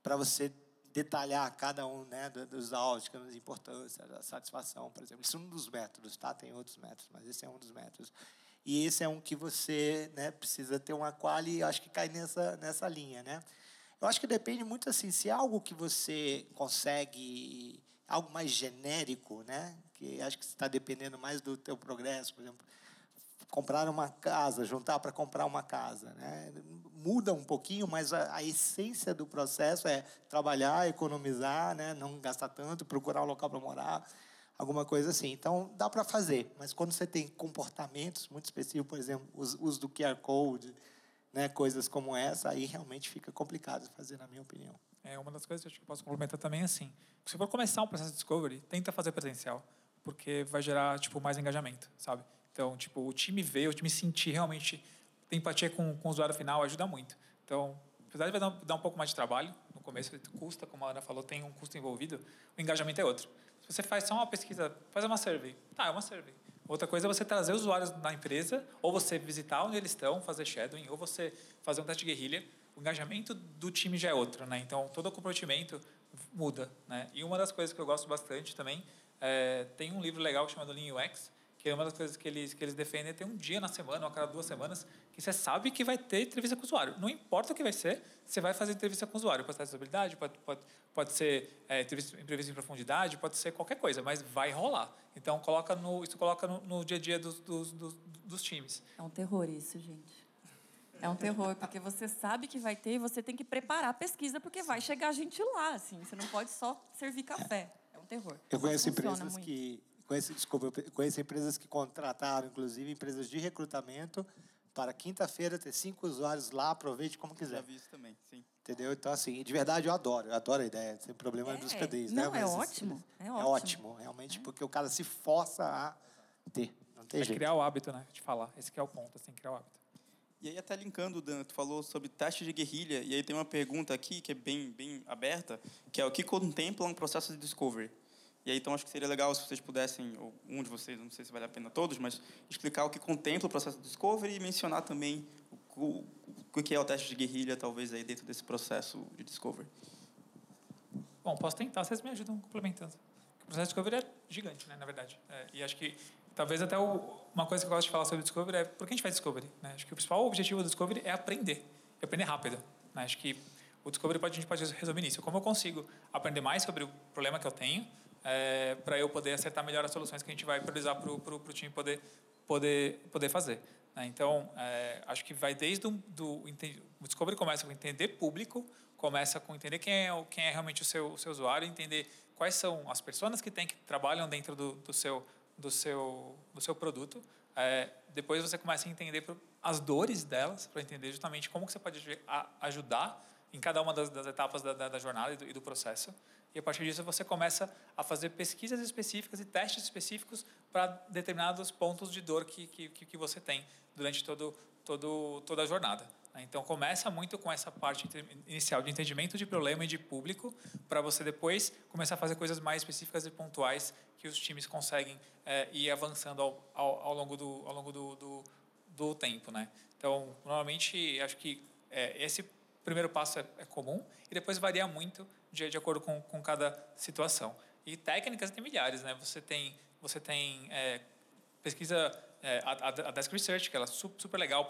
para você detalhar cada um né, dos outcomes, importância, da satisfação, por exemplo. Isso é um dos métodos, tá? Tem outros métodos, mas esse é um dos métodos. E esse é um que você né, precisa ter uma quali, acho que cai nessa, nessa linha, né? Eu acho que depende muito assim, se é algo que você consegue, algo mais genérico, né? Que acho que está dependendo mais do teu progresso, por exemplo, comprar uma casa, juntar para comprar uma casa. Né? Muda um pouquinho, mas a, a, essência do processo é trabalhar, economizar, né? não gastar tanto, procurar um local para morar, alguma coisa assim. Então, dá para fazer, mas quando você tem comportamentos muito específicos, por exemplo, os uso do QR Code, né? coisas como essa, aí realmente fica complicado fazer, na minha opinião. É uma das coisas que eu posso complementar também é assim. Se for começar um processo de discovery, tenta fazer presencial, porque vai gerar tipo mais engajamento, sabe? Então, tipo, o time ver, o time sentir realmente ter empatia com, com o usuário final ajuda muito. Então, apesar de dar, dar um pouco mais de trabalho, no começo custa, como a Ana falou, tem um custo envolvido, o engajamento é outro. Se você faz só uma pesquisa, faz uma survey. Tá, é uma survey. Outra coisa é você trazer usuários na empresa, ou você visitar onde eles estão, fazer shadowing, ou você fazer um teste de guerrilha. O engajamento do time já é outro, né? Então, todo o comprometimento muda, né? E uma das coisas que eu gosto bastante também, é, tem um livro legal chamado Lean UX, que é uma das coisas que eles, que eles defendem ter um dia na semana, ou a cada duas semanas, que você sabe que vai ter entrevista com o usuário. Não importa o que vai ser, você vai fazer entrevista com o usuário. Pode ser usabilidade, pode, pode, pode ser é, entrevista, entrevista em profundidade, pode ser qualquer coisa, mas vai rolar. Então, coloca no, isso coloca no, no dia a dia dos, dos, dos, dos times. É um terror isso, gente. É um terror, porque você sabe que vai ter e você tem que preparar a pesquisa, porque vai chegar gente lá, assim. Você não pode só servir café. É um terror. Eu conheço empresas muito. que Conheço, desculpa, eu conheço empresas que contrataram, inclusive, empresas de recrutamento, para quinta-feira ter cinco usuários lá, aproveite como quiser. Já vi isso também, sim. Entendeu? Então, assim, de verdade eu adoro, eu adoro a ideia. Sem problema É, dos cadês, não, né? é Mas, ótimo, é É ótimo. ótimo, realmente, porque o cara se força a ter. Não tem É jeito. criar o hábito, né? De falar. Esse que é o ponto, assim, criar o hábito. E aí, até linkando, Dan, tu falou sobre teste de guerrilha, e aí tem uma pergunta aqui que é bem, bem aberta, que é o que contempla um processo de discovery? E aí, então, acho que seria legal se vocês pudessem, ou um de vocês, não sei se vale a pena todos, mas explicar o que contempla o processo de discovery e mencionar também o, o, o que é o teste de guerrilha, talvez, aí dentro desse processo de discovery. Bom, posso tentar, vocês me ajudam complementando. O processo de discovery é gigante, né, na verdade. É, e acho que talvez até o, uma coisa que eu gosto de falar sobre discovery é por que a gente faz discovery. Né? Acho que o principal objetivo do discovery é aprender, é aprender rápido. Né? Acho que o discovery pode, a gente pode resumir nisso. Como eu consigo aprender mais sobre o problema que eu tenho é, para eu poder acertar melhor as soluções que a gente vai priorizar para o time poder, poder, poder fazer. Né? Então, é, acho que vai desde o do, enten- o discovery começa com entender público, começa com entender quem é, quem é realmente o seu, o seu usuário, entender quais são as pessoas que tem que trabalham dentro do, do seu do seu do seu produto. É, depois você começa a entender as dores delas para entender justamente como que você pode ajudar em cada uma das, das etapas da, da, da jornada e do, e do processo. E a partir disso você começa a fazer pesquisas específicas e testes específicos para determinados pontos de dor que, que, que você tem durante todo, todo, toda a jornada. né? Então começa muito com essa parte inicial de entendimento de problema e de público, para você depois começar a fazer coisas mais específicas e pontuais que os times conseguem eh, ir avançando ao, ao, ao longo do ao longo do, do, do tempo, né? Então normalmente acho que eh, esse primeiro passo é, é comum e depois varia muito de, de acordo com, com cada situação. E técnicas tem milhares, né? Você tem você tem eh, pesquisa é, a, a, Desk Research, que ela é su- super legal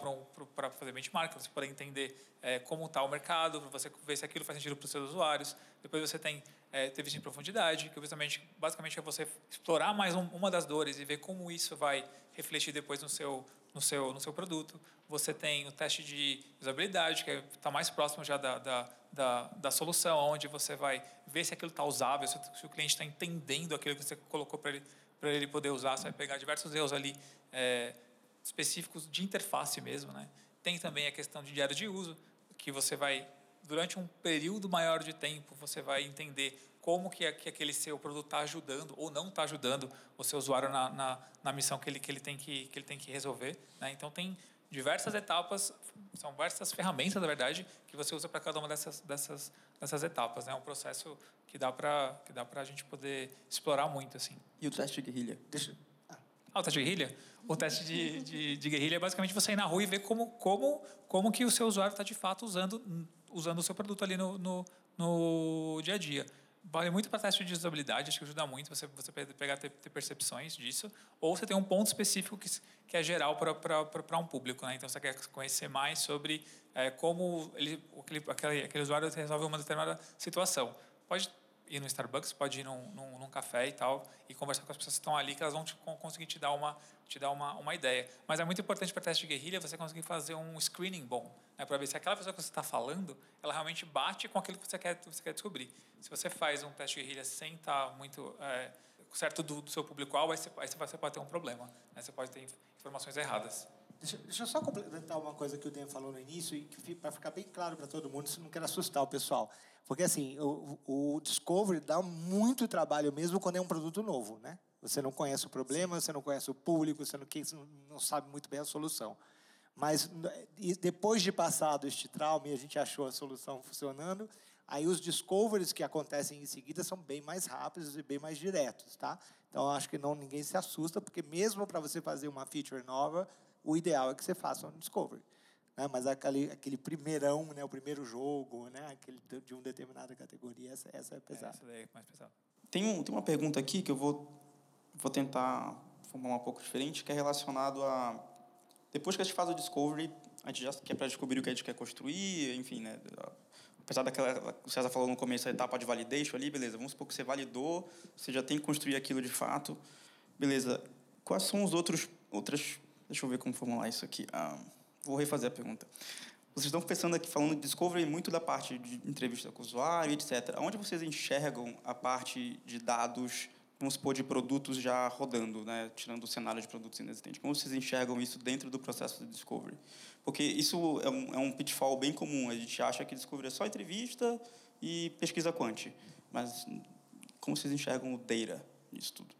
para fazer benchmark, para você poder entender é, como está o mercado, para você ver se aquilo faz sentido para os seus usuários. Depois você tem é, entrevista em profundidade, que justamente, basicamente é você explorar mais um, uma das dores e ver como isso vai refletir depois no seu, no seu, no seu produto. Você tem o teste de usabilidade, que está mais próximo já da, da, da, da solução, onde você vai ver se aquilo está usável, se, se o cliente está entendendo aquilo que você colocou para ele ele poder usar. Você vai pegar diversos erros ali é, específicos de interface mesmo, né? Tem também a questão de diário de uso, que você vai durante um período maior de tempo você vai entender como que, que aquele seu produto está ajudando ou não está ajudando o seu usuário na, na, na missão que ele, que ele tem que que ele tem que resolver, né? Então tem diversas etapas, são diversas ferramentas, na verdade, que você usa para cada uma dessas dessas dessas etapas, né? É um processo que dá para que dá para a gente poder explorar muito assim. E o teste de guerrilha? Deixa, Ah, o teste de guerrilha? O teste de, de, de guerrilha é basicamente você ir na rua e ver como, como, como que o seu usuário está de fato usando, usando o seu produto ali no, no, no dia a dia. Vale muito para teste de usabilidade, acho que ajuda muito você, você pe- pegar ter, ter percepções disso. Ou você tem um ponto específico que, que é geral para um público. Né? Então, você quer conhecer mais sobre eh, como ele, aquele, aquele, aquele usuário resolve uma determinada situação. Pode ir no Starbucks, pode ir num, num, num café e tal e conversar com as pessoas que estão ali, que elas vão te, con- conseguir te dar uma te dar uma, uma ideia. Mas é muito importante para teste de guerrilha você conseguir fazer um screening bom, né, para ver se aquela pessoa que você está falando, ela realmente bate com aquilo que você quer você quer descobrir. Se você faz um teste de guerrilha sem estar muito é, certo do, do seu público-alvo, aí, você, aí você pode ter um problema. Né? Você pode ter informações erradas. Deixa, deixa eu só complementar uma coisa que o Dan falou no início e para ficar bem claro para todo mundo, isso não quero assustar o pessoal. Porque assim, o, o Discovery dá muito trabalho mesmo quando é um produto novo, né? Você não conhece o problema, você não conhece o público, você não, não sabe muito bem a solução. Mas depois de passado este trauma e a gente achou a solução funcionando, aí os discoveries que acontecem em seguida são bem mais rápidos e bem mais diretos, tá? Então acho que não ninguém se assusta, porque mesmo para você fazer uma feature nova, o ideal é que você faça um discovery. Né? Mas aquele, aquele primeirão, né? o primeiro jogo, né? aquele de- uma determinada categoria, essa, essa é pesada. Essa daí é mais pesada. Tem, um, tem uma pergunta aqui que eu vou, vou tentar formular um pouco diferente, que é relacionado a... Depois que a gente faz o discovery, a gente já quer para descobrir o que a gente quer construir, enfim, né? Apesar daquela, o César falou no começo, a etapa de validation ali, beleza, vamos supor que você validou, você já tem que construir aquilo de fato, beleza. Quais são os outros, outras... Deixa eu ver como formular isso aqui. Ah, vou refazer a pergunta. Vocês estão pensando aqui, falando de discovery, muito da parte de entrevista com o usuário, etc. Onde vocês enxergam a parte de dados vamos supor, de produtos já rodando, né? tirando o cenário de produtos inexistentes. Como vocês enxergam isso dentro do processo de discovery? Porque isso é um, é um pitfall bem comum. A gente acha que discovery é só entrevista e pesquisa quant. Mas como vocês enxergam o data nisso tudo?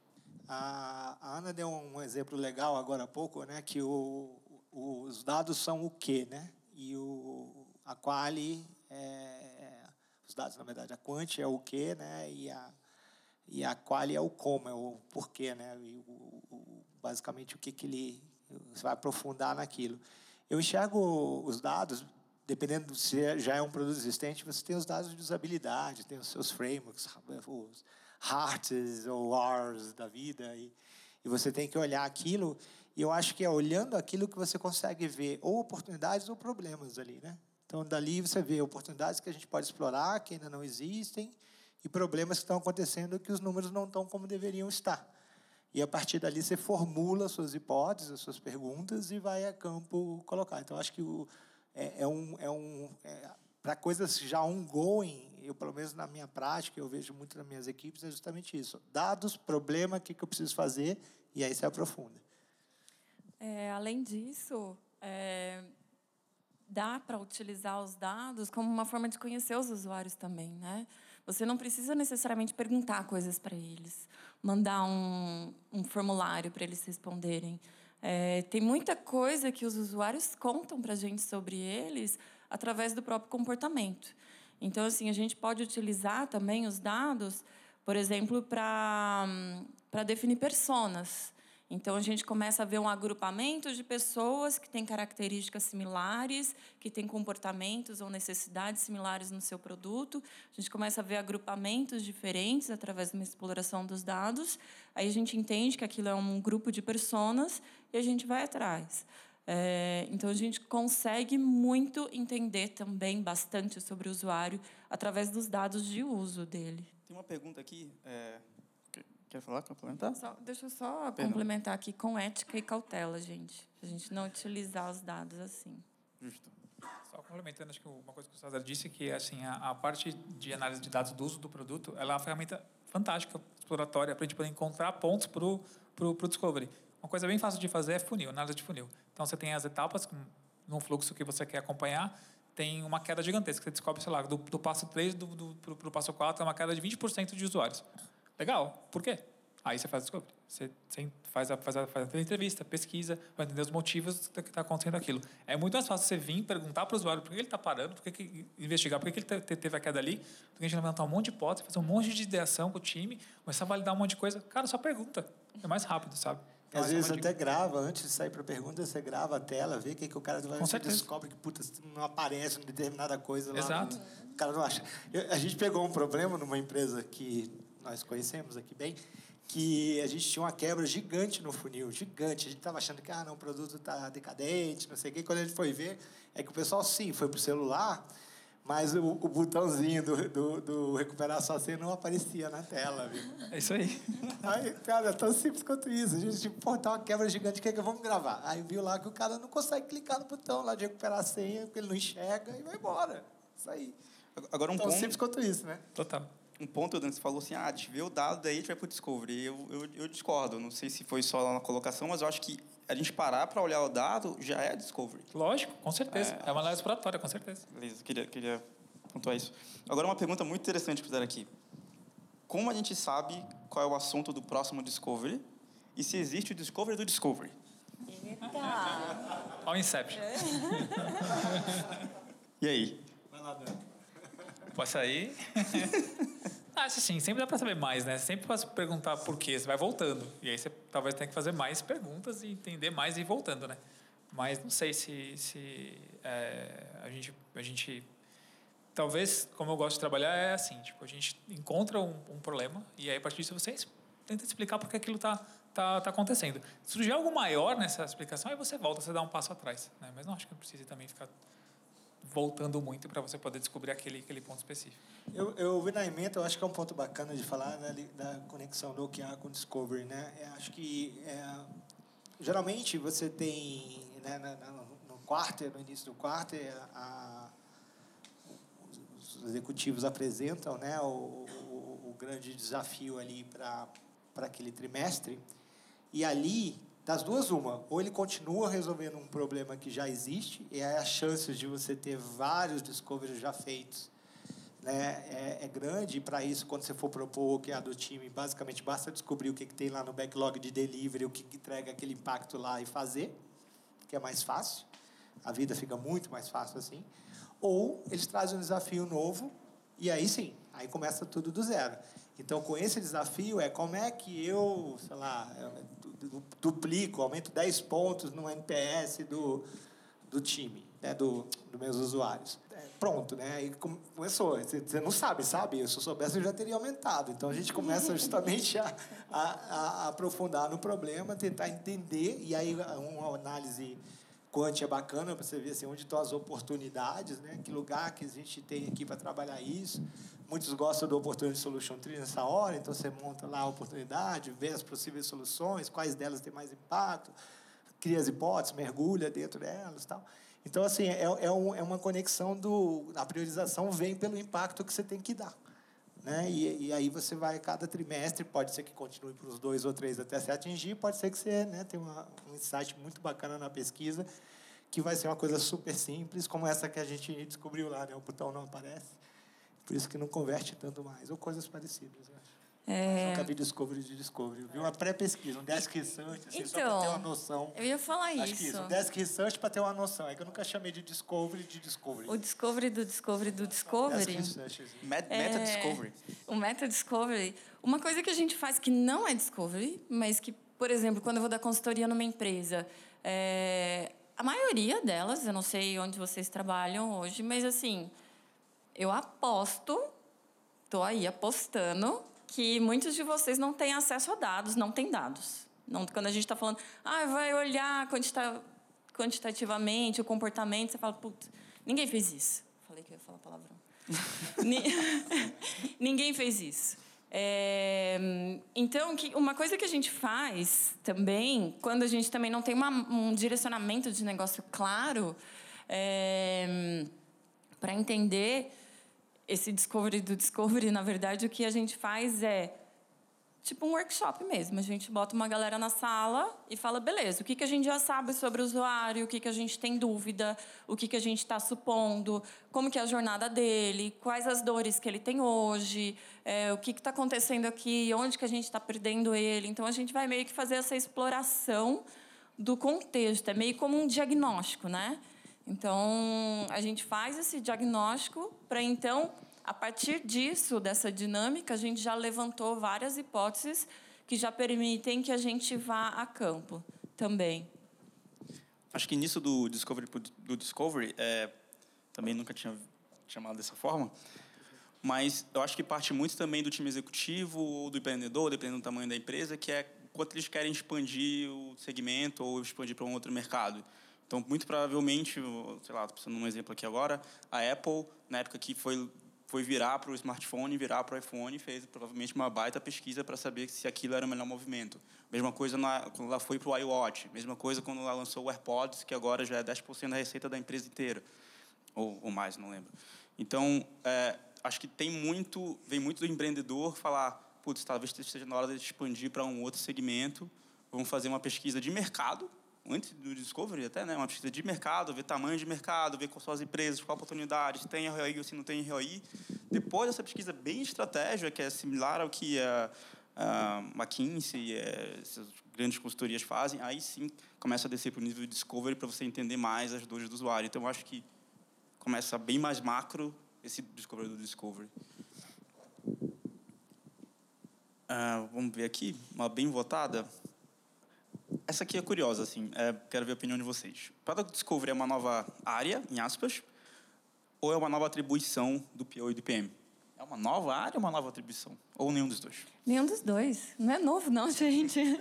A, Ana deu um exemplo legal agora há pouco, né? que o, os dados são o quê, né? E o, a quali, é, os dados, na verdade, a quant é o quê, né? E a, e a quali é o como, é o porquê, né? E o, o, basicamente o que, que ele você vai aprofundar naquilo. Eu enxergo os dados, dependendo se já é um produto existente, você tem os dados de usabilidade, tem os seus frameworks, os hearts ou R's da vida, e, e você tem que olhar aquilo, e eu acho que é olhando aquilo que você consegue ver ou oportunidades ou problemas ali, né? Então, dali você vê oportunidades que a gente pode explorar, que ainda não existem, e problemas que estão acontecendo que os números não estão como deveriam estar. E a partir dali você formula suas hipóteses, suas perguntas e vai a campo colocar. Então acho que o, é, é um, é um é, para coisas já ongoing, eu pelo menos na minha prática eu vejo muito nas minhas equipes é justamente isso. Dados, problema, o que, que eu preciso fazer e aí você aprofunda. É, além disso, é, dá para utilizar os dados como uma forma de conhecer os usuários também, né? Você não precisa necessariamente perguntar coisas para eles, mandar um, um formulário para eles responderem. É, tem muita coisa que os usuários contam para a gente sobre eles através do próprio comportamento. Então, assim, a gente pode utilizar também os dados, por exemplo, para definir personas. Então, a gente começa a ver um agrupamento de pessoas que têm características similares, que têm comportamentos ou necessidades similares no seu produto. A gente começa a ver agrupamentos diferentes através de uma exploração dos dados. Aí a gente entende que aquilo é um grupo de pessoas e a gente vai atrás. É, então, a gente consegue muito entender também bastante sobre o usuário através dos dados de uso dele. Tem uma pergunta aqui. É Quer falar, complementar? Só, deixa eu só Perdão. complementar aqui com ética e cautela, gente. A gente não utilizar os dados assim. Justo. Só complementando, acho que uma coisa que o César disse que assim a, a parte de análise de dados do uso do produto, ela é uma ferramenta fantástica, exploratória, para a gente poder encontrar pontos para o pro, pro discovery. Uma coisa bem fácil de fazer é funil, análise de funil. Então, você tem as etapas no fluxo que você quer acompanhar, tem uma queda gigantesca. Você descobre, sei lá, do, do passo 3 do, do, para o passo 4, é uma queda de 20% de usuários. Legal. Por quê? Aí você faz descobre. Você faz a, faz, a, faz a entrevista, pesquisa, vai entender os motivos do que está acontecendo aquilo. É muito mais fácil você vir perguntar para o usuário por que ele está parando, por que, que investigar, por que, que ele teve a queda ali, do que a gente levantar um monte de hipóteses, fazer um monte de ideação com o time, começar a validar um monte de coisa. Cara, só pergunta. É mais rápido, sabe? Às vezes até grava, antes de sair para a pergunta, você grava a tela, vê o que, que o cara vai você descobre que puta, não aparece uma determinada coisa lá. Exato. No, o cara não acha. Eu, a gente pegou um problema numa empresa que nós conhecemos aqui bem, que a gente tinha uma quebra gigante no funil, gigante. A gente estava achando que ah, não, o produto está decadente, não sei o quê. Quando a gente foi ver, é que o pessoal, sim, foi para o celular, mas o, o botãozinho do, do, do, recuperar sua senha não aparecia na tela, viu? É isso aí. Aí, cara, é tão simples quanto isso. A gente, tipo, pô, tá uma quebra gigante, o que é que vamos gravar? Aí viu lá que o cara não consegue clicar no botão lá de recuperar a senha, porque ele não enxerga e vai embora. Isso aí. Agora um tão ponto... simples quanto isso, né? Total um ponto, Dan, você falou assim, ah, a gente vê o dado, daí a gente vai para o Discovery. Eu, eu, eu, discordo, não sei se foi só lá na colocação, mas eu acho que a gente parar para olhar o dado já é Discovery. Lógico, com certeza. É, é uma análise exploratória, com certeza. Beleza, queria, queria pontuar isso. Agora, uma pergunta muito interessante que fizeram aqui. Como a gente sabe qual é o assunto do próximo Discovery e se existe o Discovery do Discovery? Eita! (laughs) Olha o Inception. É. (laughs) e aí? Vai lá, Dan. Pode sair. (laughs) Acho assim, sempre dá para saber mais, né? Sempre para perguntar por quê, você vai voltando. E aí você talvez tenha que fazer mais perguntas e entender mais e ir voltando, né? Mas não sei se, se é, a, gente, a gente... Talvez, como eu gosto de trabalhar, é assim, tipo, a gente encontra um, um problema e aí a partir disso você tenta explicar por que aquilo está tá, tá acontecendo. Se surgir algo maior nessa explicação, aí você volta, você dá um passo atrás. Né? Mas não acho que precise também ficar voltando muito para você poder descobrir aquele, aquele ponto específico. Eu, eu vi na emenda, eu acho que é um ponto bacana de falar né, da conexão do OKR com o Discovery. Né? Eu acho que, é, geralmente, você tem, né, no, no quarto, no início do quarto, a, os executivos apresentam né, o, o, o grande desafio ali para aquele trimestre. E ali, das duas, uma. Ou ele continua resolvendo um problema que já existe, e aí as chances de você ter vários discoveries já feitos né, é, é grande. E para isso, quando você for propor o que é do time, basicamente basta descobrir o que, que tem lá no backlog de delivery, o que, que entrega aquele impacto lá e fazer, que é mais fácil. A vida fica muito mais fácil assim. Ou eles trazem um desafio novo, e aí sim, aí começa tudo do zero. Então, com esse desafio, é como é que eu, sei lá, duplico, aumento 10 pontos no NPS do, do time, né, do, dos meus usuários. É, pronto, né? Aí começou. Você não sabe, sabe? Se eu soubesse, eu já teria aumentado. Então, a gente começa justamente a, a, a aprofundar no problema, tentar entender, e aí uma análise quant é bacana para você ver assim, onde estão as oportunidades, né? que lugar que a gente tem aqui para trabalhar isso. Muitos gostam do Opportunity Solution Tree nessa hora, então você monta lá a oportunidade, vê as possíveis soluções, quais delas têm mais impacto, cria as hipóteses, mergulha dentro delas tal. Então, assim, é, é, um, é uma conexão do... A priorização vem pelo impacto que você tem que dar. Né? E, e aí você vai, cada trimestre, pode ser que continue para os dois ou três até se atingir, pode ser que você né, tenha uma, um insight muito bacana na pesquisa, que vai ser uma coisa super simples, como essa que a gente descobriu lá, né? o botão não aparece, por isso que não converte tanto mais, ou coisas parecidas. Né? É... Nunca vi Discovery de Discovery. Vi uma pré-pesquisa, um desk research, assim, então, só para ter uma noção. Eu ia falar Acho isso. Que isso. Um desk research para ter uma noção. É que eu nunca chamei de Discovery de Discovery. O Discovery do Discovery do Discovery. Desk. Assim. Meta, é... Discovery. O Meta Discovery. Uma coisa que a gente faz que não é Discovery, mas que, por exemplo, quando eu vou dar consultoria numa empresa, é... a maioria delas, eu não sei onde vocês trabalham hoje, mas assim, eu aposto, estou aí apostando que muitos de vocês não têm acesso a dados, não têm dados. Não, quando a gente está falando, ah, vai olhar quantita, quantitativamente o comportamento, você fala, putz, ninguém fez isso. Falei que eu ia falar palavrão. (laughs) (laughs) ninguém fez isso. É, então, que, uma coisa que a gente faz também, quando a gente também não tem uma, um direcionamento de negócio claro, é, para entender esse discovery do discovery, na verdade, o que a gente faz é tipo um workshop mesmo. A gente bota uma galera na sala e fala, beleza, o que, que a gente já sabe sobre o usuário, o que, que a gente tem dúvida, o que, que a gente está supondo, como que é a jornada dele, quais as dores que ele tem hoje, é, o que está acontecendo aqui, onde que a gente está perdendo ele. Então, a gente vai meio que fazer essa exploração do contexto. É meio como um diagnóstico, né? Então, a gente faz esse diagnóstico para então, a partir disso, dessa dinâmica, a gente já levantou várias hipóteses que já permitem que a gente vá a campo também. Acho que nisso do Discovery do Discovery, é, também nunca tinha chamado dessa forma, mas eu acho que parte muito também do time executivo ou do empreendedor, dependendo do tamanho da empresa, que é quanto eles querem expandir o segmento ou expandir para um outro mercado. Então, muito provavelmente, sei lá, estou pensando num exemplo aqui agora, a Apple, na época que foi, foi virar para o smartphone, virar para o iPhone, fez provavelmente uma baita pesquisa para saber se aquilo era o melhor movimento. Mesma coisa na, quando ela foi para o iWatch. Mesma coisa quando ela lançou o AirPods, que agora já é 10% da receita da empresa inteira. Ou, ou mais, não lembro. Então, é, acho que tem muito, vem muito do empreendedor falar, putz, talvez esteja na hora de expandir para um outro segmento, vamos fazer uma pesquisa de mercado, antes do Discovery até, né, uma pesquisa de mercado, ver tamanho de mercado, ver quais são as empresas, qual oportunidade, se tem ROI ou se não tem ROI. Depois dessa pesquisa bem estratégica, que é similar ao que a, a McKinsey e essas grandes consultorias fazem, aí sim começa a descer para o nível de Discovery para você entender mais as dores do usuário. Então, eu acho que começa bem mais macro esse Discovery do Discovery. Uh, vamos ver aqui, uma bem votada. Essa aqui é curiosa, assim, é, quero ver a opinião de vocês. Product Discovery é uma nova área, em aspas, ou é uma nova atribuição do PO e do PM? É uma nova área ou uma nova atribuição? Ou nenhum dos dois? Nenhum dos dois. Não é novo, não, (laughs) gente. (laughs)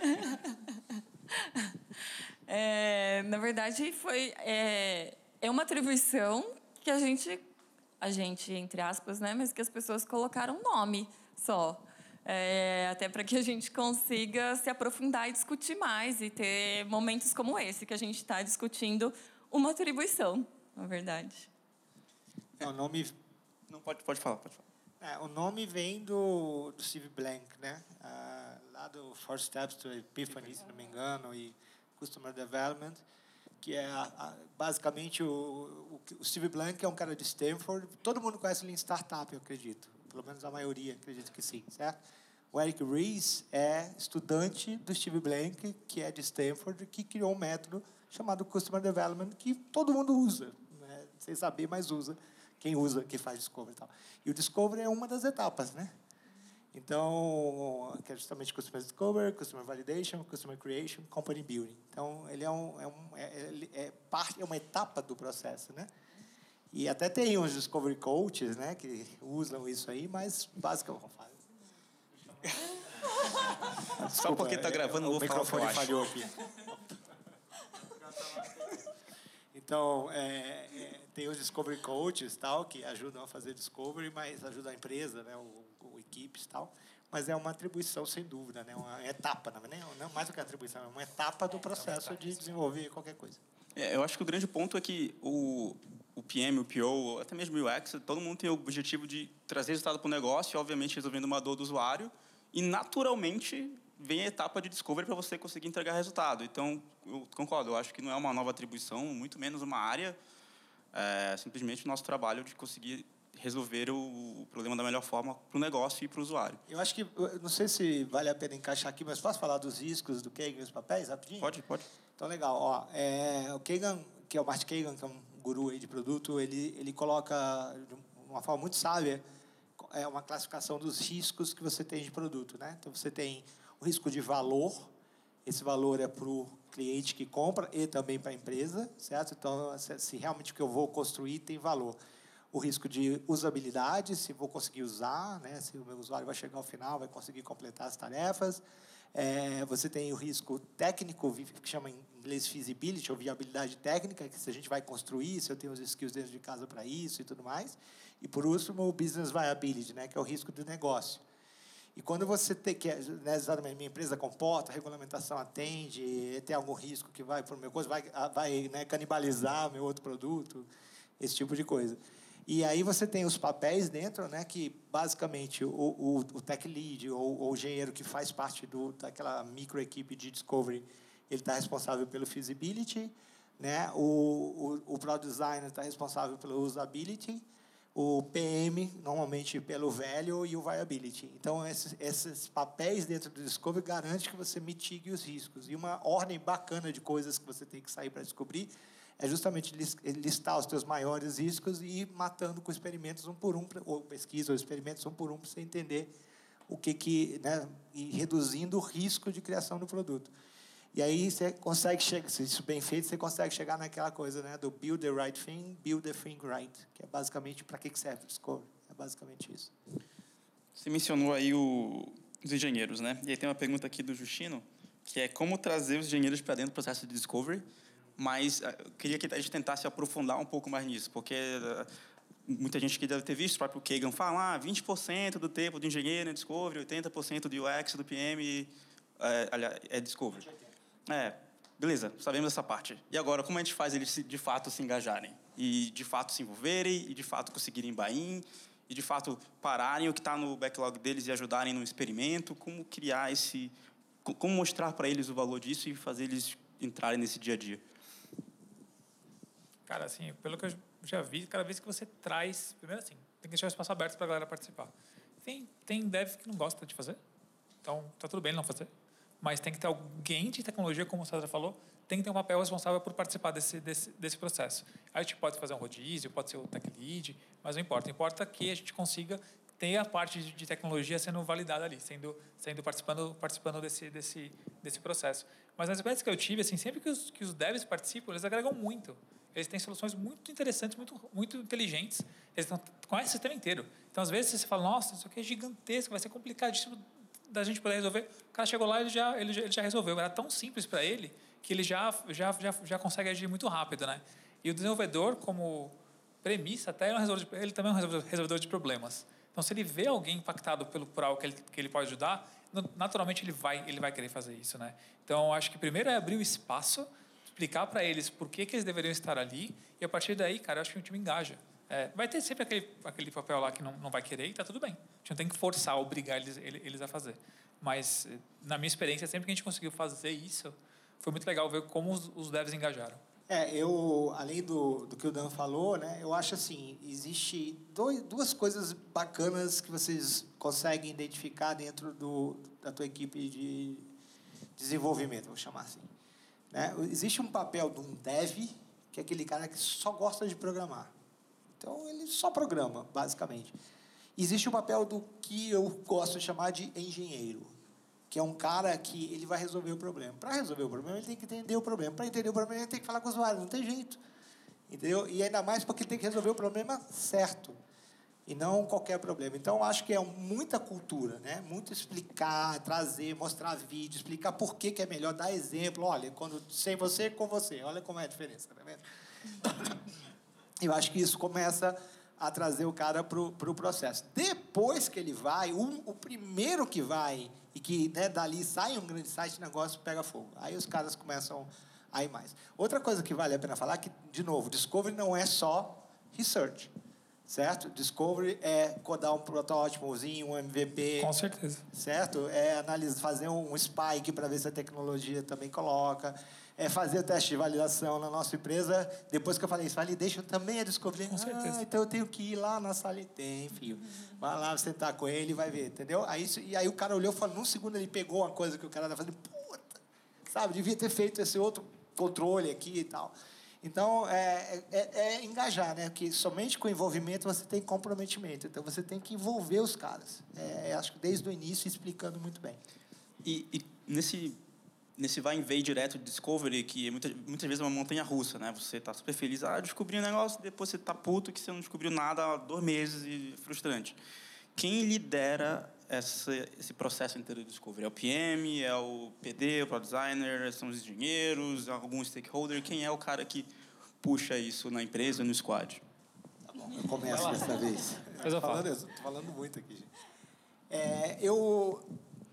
é, na verdade, foi é, é uma atribuição que a gente, a gente entre aspas, né, mas que as pessoas colocaram nome só é, até para que a gente consiga se aprofundar e discutir mais e ter momentos como esse que a gente está discutindo uma atribuição, na verdade. É, o nome não pode pode falar, pode falar. É, o nome vem do, do Steve Blank, né? Ah, lá do Four Steps to Epiphany, se não me engano, e Customer Development, que é a, a, basicamente o, o, o, Steve Blank é um cara de Stanford. Todo mundo conhece ele em startup, eu acredito. Pelo menos a maioria, acredito que sim, certo? O Eric Ries é estudante do Steve Blank, que é de Stanford, que criou um método chamado Customer Development, que todo mundo usa, né? sem saber, mas usa. Quem usa, que faz Discovery e tal. E o Discovery é uma das etapas, né? Então, que é justamente Customer Discovery, Customer Validation, Customer Creation, Company Building. Então, ele é, um, é, um, é, é, parte, é uma etapa do processo, né? E até tem uns Discovery Coaches, né, que usam isso aí, mas basicamente... Desculpa, Só porque está gravando, não vou falar o microfone falhou aqui. Então, é, é, tem os Discovery Coaches tal, que ajudam a fazer Discovery, mas ajudam a empresa, né, o, o equipes tal. Mas é uma atribuição, sem dúvida, né, uma etapa, não, é não mais do que atribuição, é uma etapa do processo de desenvolver qualquer coisa. É, eu acho que o grande ponto é que o, o PM, o PO, até mesmo o UX, todo mundo tem o objetivo de trazer resultado para o negócio, obviamente resolvendo uma dor do usuário, e naturalmente vem a etapa de discovery para você conseguir entregar resultado. Então, eu concordo, eu acho que não é uma nova atribuição, muito menos uma área, é simplesmente o nosso trabalho de conseguir resolver o, problema da melhor forma para o negócio e para o usuário. Eu acho que, não sei se vale a pena encaixar aqui, mas posso falar dos riscos do Kagan e os papéis rapidinho? Pode, pode. Então, legal. Ó, é, o Kagan, que é o Martin Kagan, que é um guru aí de produto, ele, ele coloca de uma forma muito sábia é uma classificação dos riscos que você tem de produto. Né? Então, você tem o risco de valor, esse valor é para o cliente que compra e também para a empresa, certo? Então, se realmente o que eu vou construir tem valor. O risco de usabilidade, se vou conseguir usar, né? se o meu usuário vai chegar ao final, vai conseguir completar as tarefas. É, você tem o risco técnico, que chama em inglês feasibility, ou viabilidade técnica, que se a gente vai construir, se eu tenho os skills dentro de casa para isso e tudo mais. E, por último, o business viability, né? que é o risco do negócio. E quando você tem que, né, exatamente, minha empresa comporta, a regulamentação atende, tem algum risco que vai para o meu coisa, vai, vai né, canibalizar meu outro produto, esse tipo de coisa. E aí você tem os papéis dentro, né, que basicamente o, o, o tech lead ou, o engenheiro que faz parte do, daquela micro equipe de discovery, ele está responsável pelo feasibility, né, o, o, o product designer está responsável pelo usability, o PM, normalmente pelo velho, e o viability. Então, esses, esses papéis dentro do Discovery garantem que você mitigue os riscos. E uma ordem bacana de coisas que você tem que sair para descobrir é justamente listar os seus maiores riscos e ir matando com experimentos um por um, ou pesquisa, ou experimentos um por um, para você entender o que que, né, e reduzindo o risco de criação do produto. E aí você consegue chegar, se isso bem feito, você consegue chegar naquela coisa, né, do build the right thing, build the thing right, que é basicamente para que serve o Discovery. É basicamente isso. Você mencionou aí o, os engenheiros, né? E aí tem uma pergunta aqui do Justino, que é como trazer os engenheiros para dentro do processo de Discovery, mas eh, eu queria que a gente tentasse aprofundar um pouco mais nisso, porque eh, muita gente que deve ter visto o próprio Kagan falar ah, 20% do tempo do engenheiro é Discovery, 80% do UX, do PM é, é Discovery. É, beleza, sabemos essa parte. E agora, como a gente faz eles de fato se engajarem? E de fato se envolverem, e de fato conseguirem buy e de fato pararem o que está no backlog deles e ajudarem no experimento? Como criar esse. Como mostrar para eles o valor disso e fazer eles entrarem nesse dia a dia? Cara, assim, pelo que eu já vi, cada vez que você traz. Primeiro, assim, tem que deixar o espaço aberto para a galera participar. Tem, tem dev que não gosta de fazer, então tá tudo bem não fazer mas tem que ter alguém de tecnologia, como o César falou, tem que ter um papel responsável por participar desse, desse, desse processo. A gente pode fazer um rodízio, pode ser o tech lead, mas não importa. Importa que a gente consiga ter a parte de tecnologia sendo validada ali, sendo, sendo participando, participando desse, desse, desse processo. Mas nas experiências que eu tive, assim, sempre que os, que os devs participam, eles agregam muito. Eles têm soluções muito interessantes, muito, muito inteligentes. Eles estão, conhecem o sistema inteiro. Então, às vezes, você fala, nossa, isso aqui é gigantesco, vai ser complicadíssimo da gente poder resolver. O cara chegou lá e ele já, ele, ele já resolveu. Era tão simples para ele que ele já, já, já, já consegue agir muito rápido, né? E o desenvolvedor, como premissa, até é um de, ele também é um resolvedor de problemas. Então, se ele vê alguém impactado pelo por algo que ele, que ele pode ajudar, naturalmente ele vai, ele vai querer fazer isso, né? Então, acho que primeiro é abrir o espaço, explicar para eles por que, que eles deveriam estar ali, e a partir daí, cara, eu acho que o time engaja. É, vai ter sempre aquele, aquele papel lá que não, não vai querer e tá tudo bem. A gente não tem que forçar, obrigar eles, eles a fazer. Mas, na minha experiência, sempre que a gente conseguiu fazer isso, foi muito legal ver como os, os devs engajaram. É, eu, além do, do que o Dan falou, né, eu acho assim, existe dois, duas coisas bacanas que vocês conseguem identificar dentro do, da tua equipe de desenvolvimento, vou chamar assim. Né? Existe um papel de um dev, que é aquele cara que só gosta de programar. Então, ele só programa, basicamente. Existe o papel do que eu gosto de chamar de engenheiro, que é um cara que ele vai resolver o problema. Para resolver o problema, ele tem que entender o problema. Para entender o problema, ele tem que falar com o usuário, não tem jeito. Entendeu? E ainda mais porque ele tem que resolver o problema certo e não qualquer problema. Então, acho que é muita cultura, né? Muito explicar, trazer, mostrar vídeo, explicar por que, que é melhor, dar exemplo. Olha, quando sem você, com você. Olha como é a diferença, tá vendo? Eu acho que isso começa a trazer o cara para o pro processo. Depois que ele vai, um, o primeiro que vai e que né, dali sai um grande site, o negócio pega fogo. Aí os caras começam a ir mais. Outra coisa que vale a pena falar é que, de novo, Discovery não é só research, certo? Discovery é codar um protótipozinho, um MVP. Com certeza. Certo? É analisar, fazer um spike para ver se a tecnologia também coloca é fazer teste de validação na nossa empresa. Depois que eu falei isso, validation também é descobrir. Com certeza. Ah, então eu tenho que ir lá na sala e tem, filho. Vai lá sentar com ele e vai ver, entendeu? Aí, e aí o cara olhou e falou, num segundo ele pegou uma coisa que o cara estava fazendo, puta, sabe, devia ter feito esse outro controle aqui e tal. Então, é, é, é, engajar, né? Porque somente com envolvimento você tem comprometimento. Então, você tem que envolver os caras. É, acho que desde o início, explicando muito bem. E, e nesse nesse vai e vem direto de Discovery, que muitas, muitas vezes é uma montanha russa, né? Você está super feliz, ah, descobri um negócio, depois você está puto que você não descobriu nada há dois meses e frustrante. Quem lidera essa, esse processo inteiro de Discovery? É o PM, é o PD, o Product Designer, são os engenheiros, algum stakeholder? Quem é o cara que puxa isso na empresa, no squad? Tá bom, eu começo dessa vez. Estou falando, falando muito aqui, gente. É, eu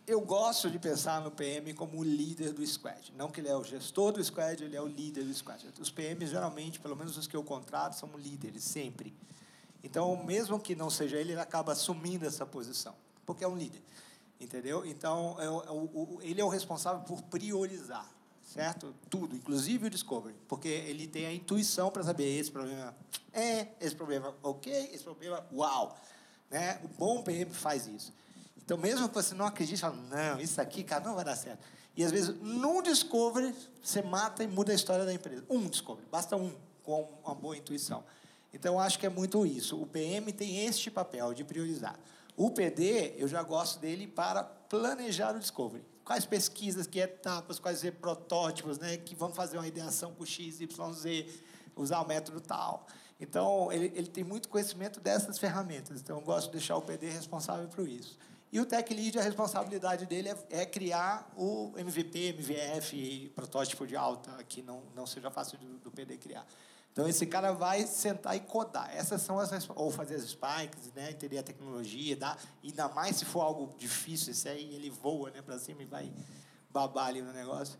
eu gosto de pensar no PM como o líder do squad. Não que ele é o gestor do squad, ele é o líder do squad. Os PMs, geralmente, pelo menos os que eu contrato, são líderes, sempre. Então, mesmo que não seja ele, ele acaba assumindo essa posição, porque é um líder. Entendeu? Então, é o, ele é o responsável por priorizar, certo? Tudo, inclusive o discovery, porque ele tem a intuição para saber esse problema é, esse problema ok, esse problema uau. Né? O bom PM faz isso. Então, mesmo que você não acredite, fala, não, isso aqui, cara, não vai dar certo. E às vezes, num discovery, você mata e muda a história da empresa. Um discovery, basta um, com uma boa intuição. Então, acho que é muito isso. O PM tem este papel de priorizar. O PD, eu já gosto dele para planejar o discovery. Quais pesquisas, que etapas, quais protótipos, né, que vão fazer uma ideação com X, Y, Z, usar o método tal. Então, ele, ele tem muito conhecimento dessas ferramentas. Então, eu gosto de deixar o PD responsável por isso. E o Tech Lead, a responsabilidade dele é, é, criar o MVP, MVF, protótipo de alta, que não, não seja fácil do, do PD criar. Então, esse cara vai sentar e codar. Essas são as... Ou fazer as spikes, né? entender a tecnologia, dá, ainda mais se for algo difícil, isso aí ele voa né, para cima e vai babar ali no negócio.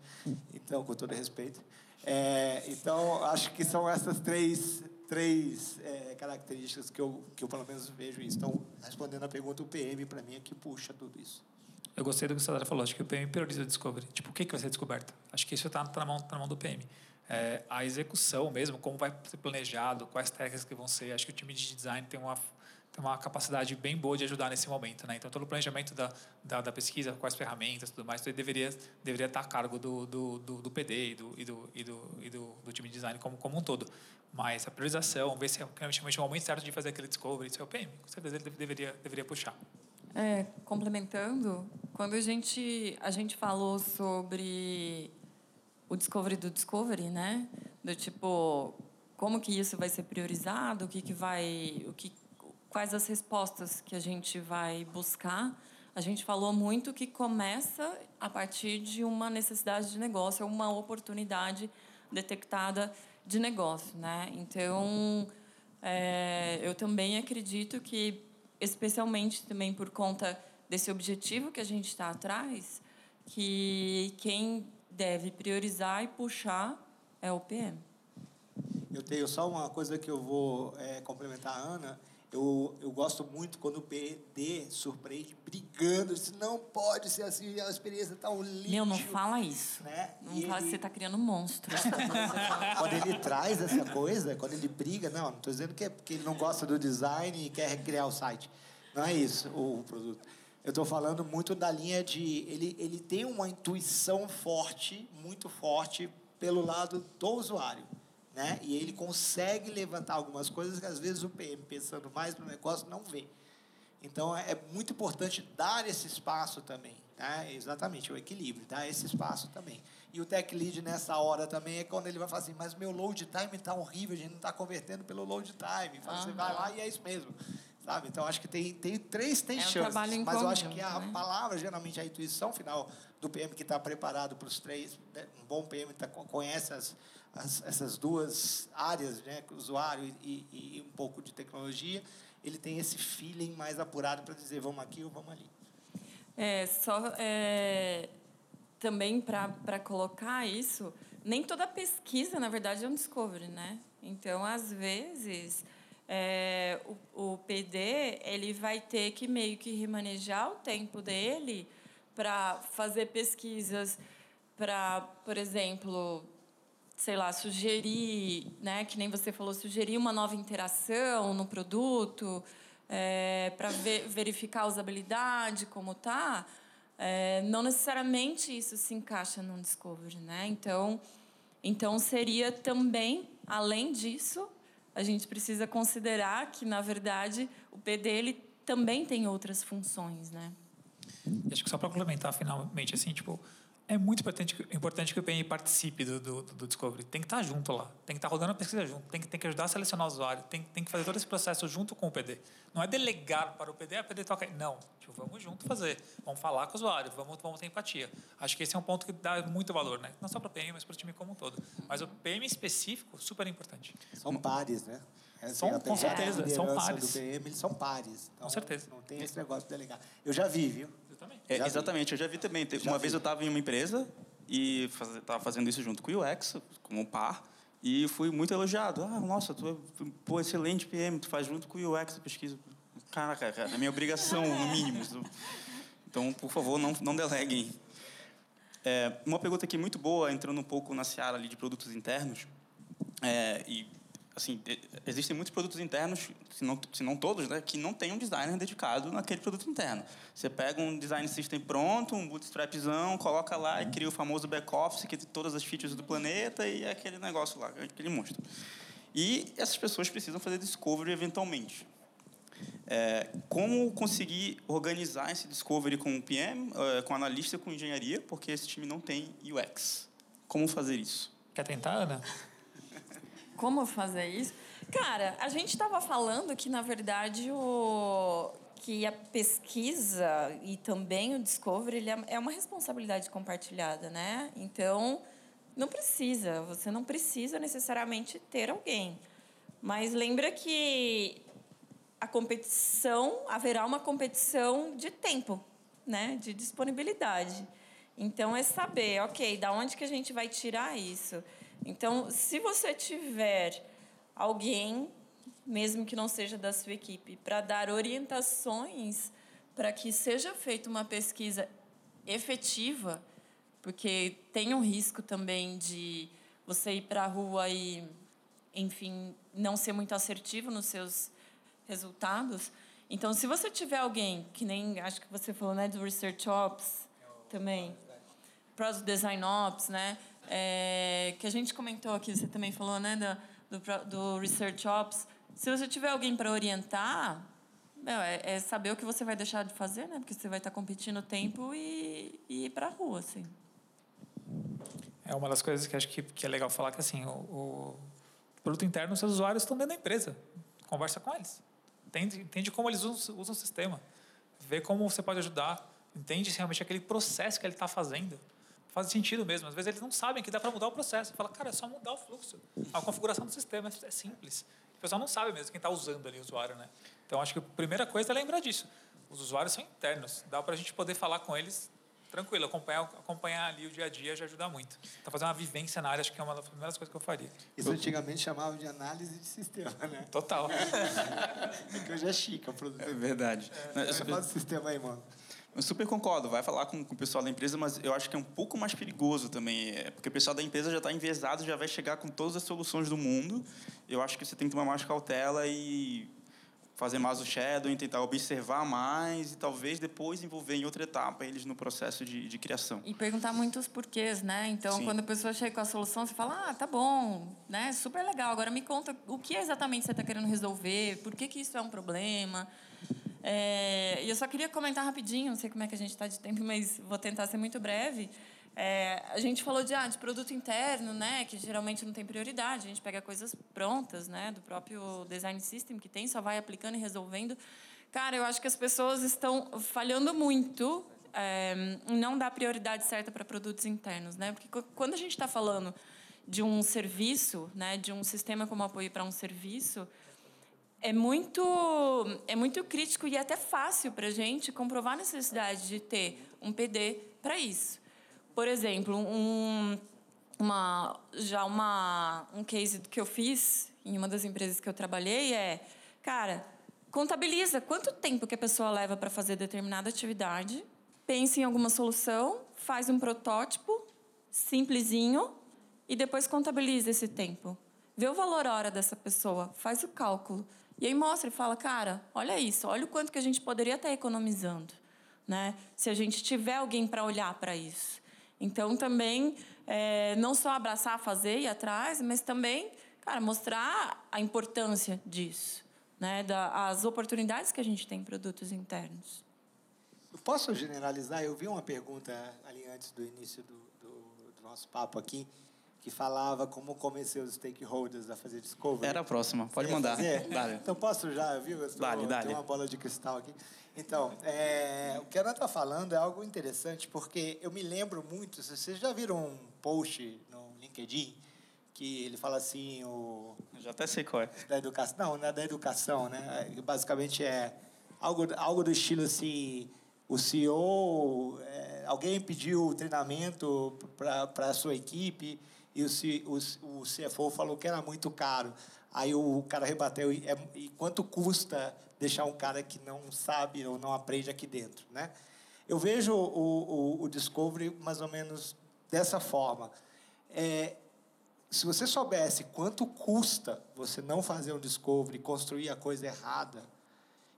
Então, com todo respeito. É, então, acho que são essas três três é, características que eu, que eu, pelo menos, vejo isso. Então, respondendo a pergunta, o PM, para mim, é que puxa tudo isso. Eu gostei do que o Sadara falou. Acho que o PM prioriza a discovery. Tipo, o que, que vai ser descoberto? Acho que isso está tá na, mão, tá na mão do PM. É, a execução mesmo, como vai ser planejado, quais técnicas que vão ser. Acho que o time de design tem uma tem uma capacidade bem boa de ajudar nesse momento, né? Então todo o planejamento da, da, da pesquisa, quais ferramentas, tudo mais, deveria deveria estar a cargo do, do, do, do PD e do e do, e do, e do, do, time de design como como um todo. Mas a priorização, ver se é realmente o momento certo de fazer aquele discovery, isso é o PM, com certeza ele deveria deveria puxar. É, complementando, quando a gente a gente falou sobre o discovery do discovery, né? Do tipo como que isso vai ser priorizado, o que que vai, o que quais as respostas que a gente vai buscar. A gente falou muito que começa a partir de uma necessidade de negócio, é uma oportunidade detectada de negócio, né? Então, é, eu também acredito que, especialmente também por conta desse objetivo que a gente está atrás, que quem deve priorizar e puxar é o PM. Eu tenho só uma coisa que eu vou é, complementar a Ana. Eu, eu gosto muito quando o PD surpreende brigando. Diz, não pode ser assim, a experiência está um lixo. Meu, não fala isso. Né? Não E fala que ele- você está criando um monstro. quando ele traz essa coisa, quando ele briga, não, não estou dizendo que é porque ele não gosta do design e quer recriar o site. Não é isso o produto. Eu estou falando muito da linha de. Ele, ele tem uma intuição forte, muito forte, pelo lado do usuário. Né? E ele consegue levantar algumas coisas que às vezes o PM, pensando mais no negócio, não vê. Então é muito importante dar esse espaço também, tá? Exatamente, o equilíbrio, dar esse espaço também. E o tech lead nessa hora também é quando ele vai falar assim, mas meu load time está horrível, a gente não está convertendo pelo load time. Fala, Você vai lá e é isso mesmo. Sabe? Então acho que tem, tem três tem É um chances, trabalho em mas eu acho que a né? palavra, geralmente a intuição final do PM que está preparado para os três, né? um bom PM tá, conhece as, as, essas duas áreas, né? usuário e, e, e um pouco de tecnologia, ele tem esse feeling mais apurado para dizer vamos aqui ou vamos ali. É, só é, também para colocar isso, nem toda pesquisa, na verdade, é um discovery, né? Então, às vezes, é, o, o PD ele vai ter que meio que remanejar o tempo dele para fazer pesquisas para, por exemplo, sei lá, sugerir, né, que nem você falou, sugerir uma nova interação no produto, para verificar a usabilidade, como tá, é, não necessariamente isso se encaixa num discovery, né? Então, então seria também, além disso, a gente precisa considerar que na verdade o PD ele também tem outras funções, né? Acho que só para complementar finalmente, assim, tipo, é muito importante, que- importante que o PMI participe do, do, do Discovery. Tem que estar junto lá, tem que estar rodando a pesquisa junto, tem que, tem que ajudar a selecionar o usuário, tem, tem que fazer todo esse processo junto com o PD. Não é delegar para o PD, a PD toca. Não, tipo, vamos junto fazer, vamos falar com o usuário, vamos, vamos ter empatia. Acho que esse é um ponto que dá muito valor, né? Não só para o PM, mas para o time como um todo. Mas o PM específico, super importante. São pares, né? São- é a com certeza, são pares. do PM, eles são pares. Então, Com certeza. Não tem esse negócio de delegar. Eu já vi, viu? Também. É, exatamente, eu já vi também. Já uma vi. vez eu estava em uma empresa e estava fazendo isso junto com o UX, como par, e fui muito elogiado. Ah, nossa, tu é pô, excelente PM, tu faz junto com o UX a pesquisa. Caraca, cara, é minha obrigação, no mínimo. Então, por favor, não, não deleguem. É, uma pergunta aqui muito boa, entrando um pouco na seara ali de produtos internos. É, e, assim, existem muitos produtos internos, se não, se não todos, né, que não tem um designer dedicado naquele produto interno. Você pega um design system pronto, um bootstrapzão, coloca lá e cria o famoso back-office, que tem todas as features do planeta e é aquele negócio lá, aquele monstro. E essas pessoas precisam fazer discovery eventualmente. É, como conseguir organizar esse discovery com o PM, eh, com o analista, com engenharia, porque esse time não tem UX. Como fazer isso? Quer tentar, Ana? Como fazer isso? Cara, a gente estava falando que, na verdade, o que a pesquisa e também o discovery ele é- é uma responsabilidade compartilhada, né? Então, não precisa, você não precisa necessariamente ter alguém. Mas lembra que a competição, haverá uma competição de tempo, né? De disponibilidade. Então é saber, ok, da onde que a gente vai tirar isso? Então, se você tiver alguém, mesmo que não seja da sua equipe, para dar orientações para que seja feita uma pesquisa efetiva, porque tem um risco também de você ir para a rua e, enfim, não ser muito assertivo nos seus resultados. Então, se você tiver alguém, que nem acho que você falou, né, do Research Ops também, Product Design Ops, né, é, que a gente comentou aqui, você também falou, né, do, do, do Research Ops. Se você tiver alguém para orientar, meu, é, é saber o que você vai deixar de fazer, né, porque você vai estar competindo o tempo e, e ir para a rua, assim. É uma das coisas que acho que, que é legal falar que assim, o, o produto interno, os seus usuários estão dentro da empresa. Conversa com eles. Entende, entende como eles usam, usam o sistema. Vê como você pode ajudar. Entende realmente aquele processo que ele está fazendo faz sentido mesmo. Às vezes eles não sabem que dá para mudar o processo. Fala, cara, é só mudar o fluxo. A configuração do sistema é simples. O pessoal não sabe mesmo quem está usando ali o usuário, né? Então acho que a primeira coisa é lembrar disso. Os usuários são internos. Dá para a gente poder falar com eles tranquilo, acompanhar, acompanhar ali o dia a dia já ajuda muito. Então, fazer uma vivência na área, acho que é uma das primeiras coisas que eu faria. Isso antigamente chamava de análise de sistema, né? Total. (laughs) Porque hoje é chique, é um produto. É verdade. Você super, fala do sistema aí, mano. Eu super concordo, vai falar com, com o pessoal da empresa, mas eu acho que é um pouco mais perigoso também, é, porque o pessoal da empresa já está envezado, já vai chegar com todas as soluções do mundo. Eu acho que você tem que tomar mais cautela e fazer mais o shadow, tentar observar mais e talvez depois envolver em outra etapa eles no processo de, de criação. E perguntar muitos porquês, né? Então, Sim. quando a pessoa chega com a solução, você fala, ah, tá bom, né? Super legal. Agora me conta o que exatamente você está querendo resolver, por que, que isso é um problema. É, e eu só queria comentar rapidinho, não sei como é que a gente está de tempo, mas vou tentar ser muito breve. É, a gente falou de, ah, de produto interno, né, que geralmente não tem prioridade. A gente pega coisas prontas, né, do próprio design system que tem, só vai aplicando e resolvendo. Cara, eu acho que as pessoas estão falhando muito é, em não dar prioridade certa para produtos internos, né? Porque quando a gente está falando de um serviço, né, de um sistema como apoio para um serviço, é muito é muito crítico e até fácil para a gente comprovar a necessidade de ter um PD para isso. Por exemplo, um, uma, já uma, um case que eu fiz em uma das empresas que eu trabalhei é, cara, contabiliza quanto tempo que a pessoa leva para fazer determinada atividade, pense em alguma solução, faz um protótipo simplesinho e depois contabiliza esse tempo. Vê o valor hora dessa pessoa, faz o cálculo. E aí mostra e fala, cara, olha isso, olha o quanto que a gente poderia estar economizando, né? Se a gente tiver alguém para olhar para isso. Então também é, não só abraçar, fazer e ir atrás, mas também, cara, mostrar a importância disso, né? Da, as oportunidades que a gente tem em produtos internos. Posso generalizar? Eu vi uma pergunta ali antes do início do, do, do nosso papo aqui, que falava como convencer os stakeholders a fazer discovery. Era a próxima, pode mandar. Então posso já, viu? Eu estou- Dale, uma bola de cristal aqui. Então, é, o que ela está falando é algo interessante, porque eu me lembro muito, vocês já viram um post no LinkedIn, que ele fala assim, o, Eu já até sei qual é. da educação, não, não é da educação, né? Basicamente é algo, algo do estilo assim, o CEO, é, alguém pediu treinamento para a sua equipe e o, o, o CFO falou que era muito caro. Aí o cara rebateu, e, é, e quanto custa deixar um cara que não sabe ou não aprende aqui dentro, né? Eu vejo o, o, o Discovery mais ou menos dessa forma. É, se você soubesse quanto custa você não fazer um discovery, construir a coisa errada,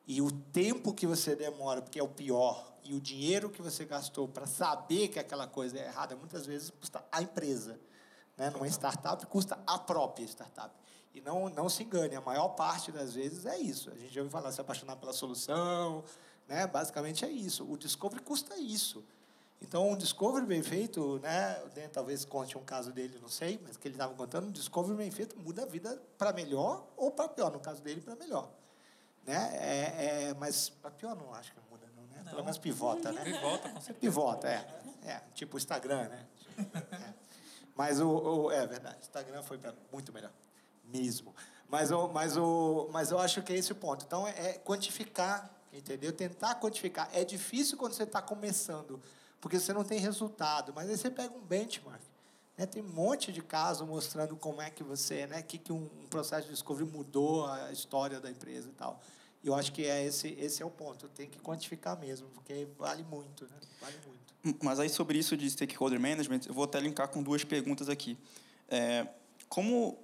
e o tempo que você demora, porque é o pior, e o dinheiro que você gastou para saber que aquela coisa é errada, muitas vezes custa a empresa. Né? Numa startup, custa a própria startup. E não, não se engane, a maior parte das vezes é isso. A gente já ouviu falar se apaixonar pela solução, né? basicamente é isso. O discovery custa isso. Então, um discovery bem feito, né? o Dan talvez conte um caso dele, não sei, mas que ele estava contando, um discovery bem feito muda a vida para melhor ou para pior. No caso dele, para melhor. Né? É, é, mas para pior não acho que muda, não, né? Pelo Não. menos pivota, né? Pivota, com certeza. pivota, é. é. Tipo o Instagram, né? É. (laughs) Mas o, o- É verdade, Instagram foi muito melhor. Mesmo. Mas, o, mas, o, mas eu acho que é esse o ponto. Então, é quantificar, entendeu? Tentar quantificar. É difícil quando você está começando, porque você não tem resultado. Mas aí você pega um benchmark. Né? Tem um monte de casos mostrando como é que você, né? que, que um, um processo de discovery mudou a história da empresa e tal. E eu acho que é esse, esse é o ponto. Tem que quantificar mesmo, porque vale muito, né? Vale muito. Mas aí sobre isso de stakeholder management, eu vou até linkar com duas perguntas aqui. É, como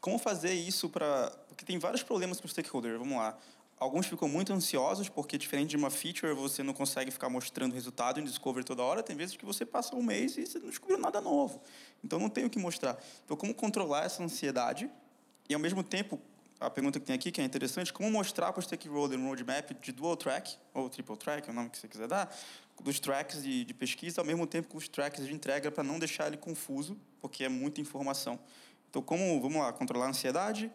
como fazer isso para porque tem vários problemas para o stakeholder. Vamos lá. Alguns ficam muito ansiosos porque diferente de uma feature você não consegue ficar mostrando resultado em discovery toda hora. Tem vezes que você passa um mês e você não descobriu nada novo. Então não tem o que mostrar. Então como controlar essa ansiedade e ao mesmo tempo a pergunta que tem aqui que é interessante, como mostrar para o stakeholder um roadmap de dual track ou triple track, é o nome que você quiser dar, dos tracks de, de pesquisa ao mesmo tempo com os tracks de entrega para não deixar ele confuso, porque é muita informação. Então, como, vamos lá, controlar a ansiedade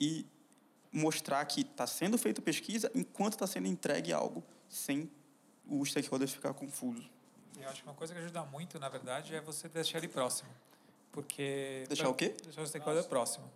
e mostrar que está sendo feita pesquisa enquanto está sendo entregue algo, sem o stakeholder ficar confuso. Eu acho que uma coisa que ajuda muito, na verdade, é você deixar ele próximo. Porque... Deixar o quê? Deixar o stakeholder próximo.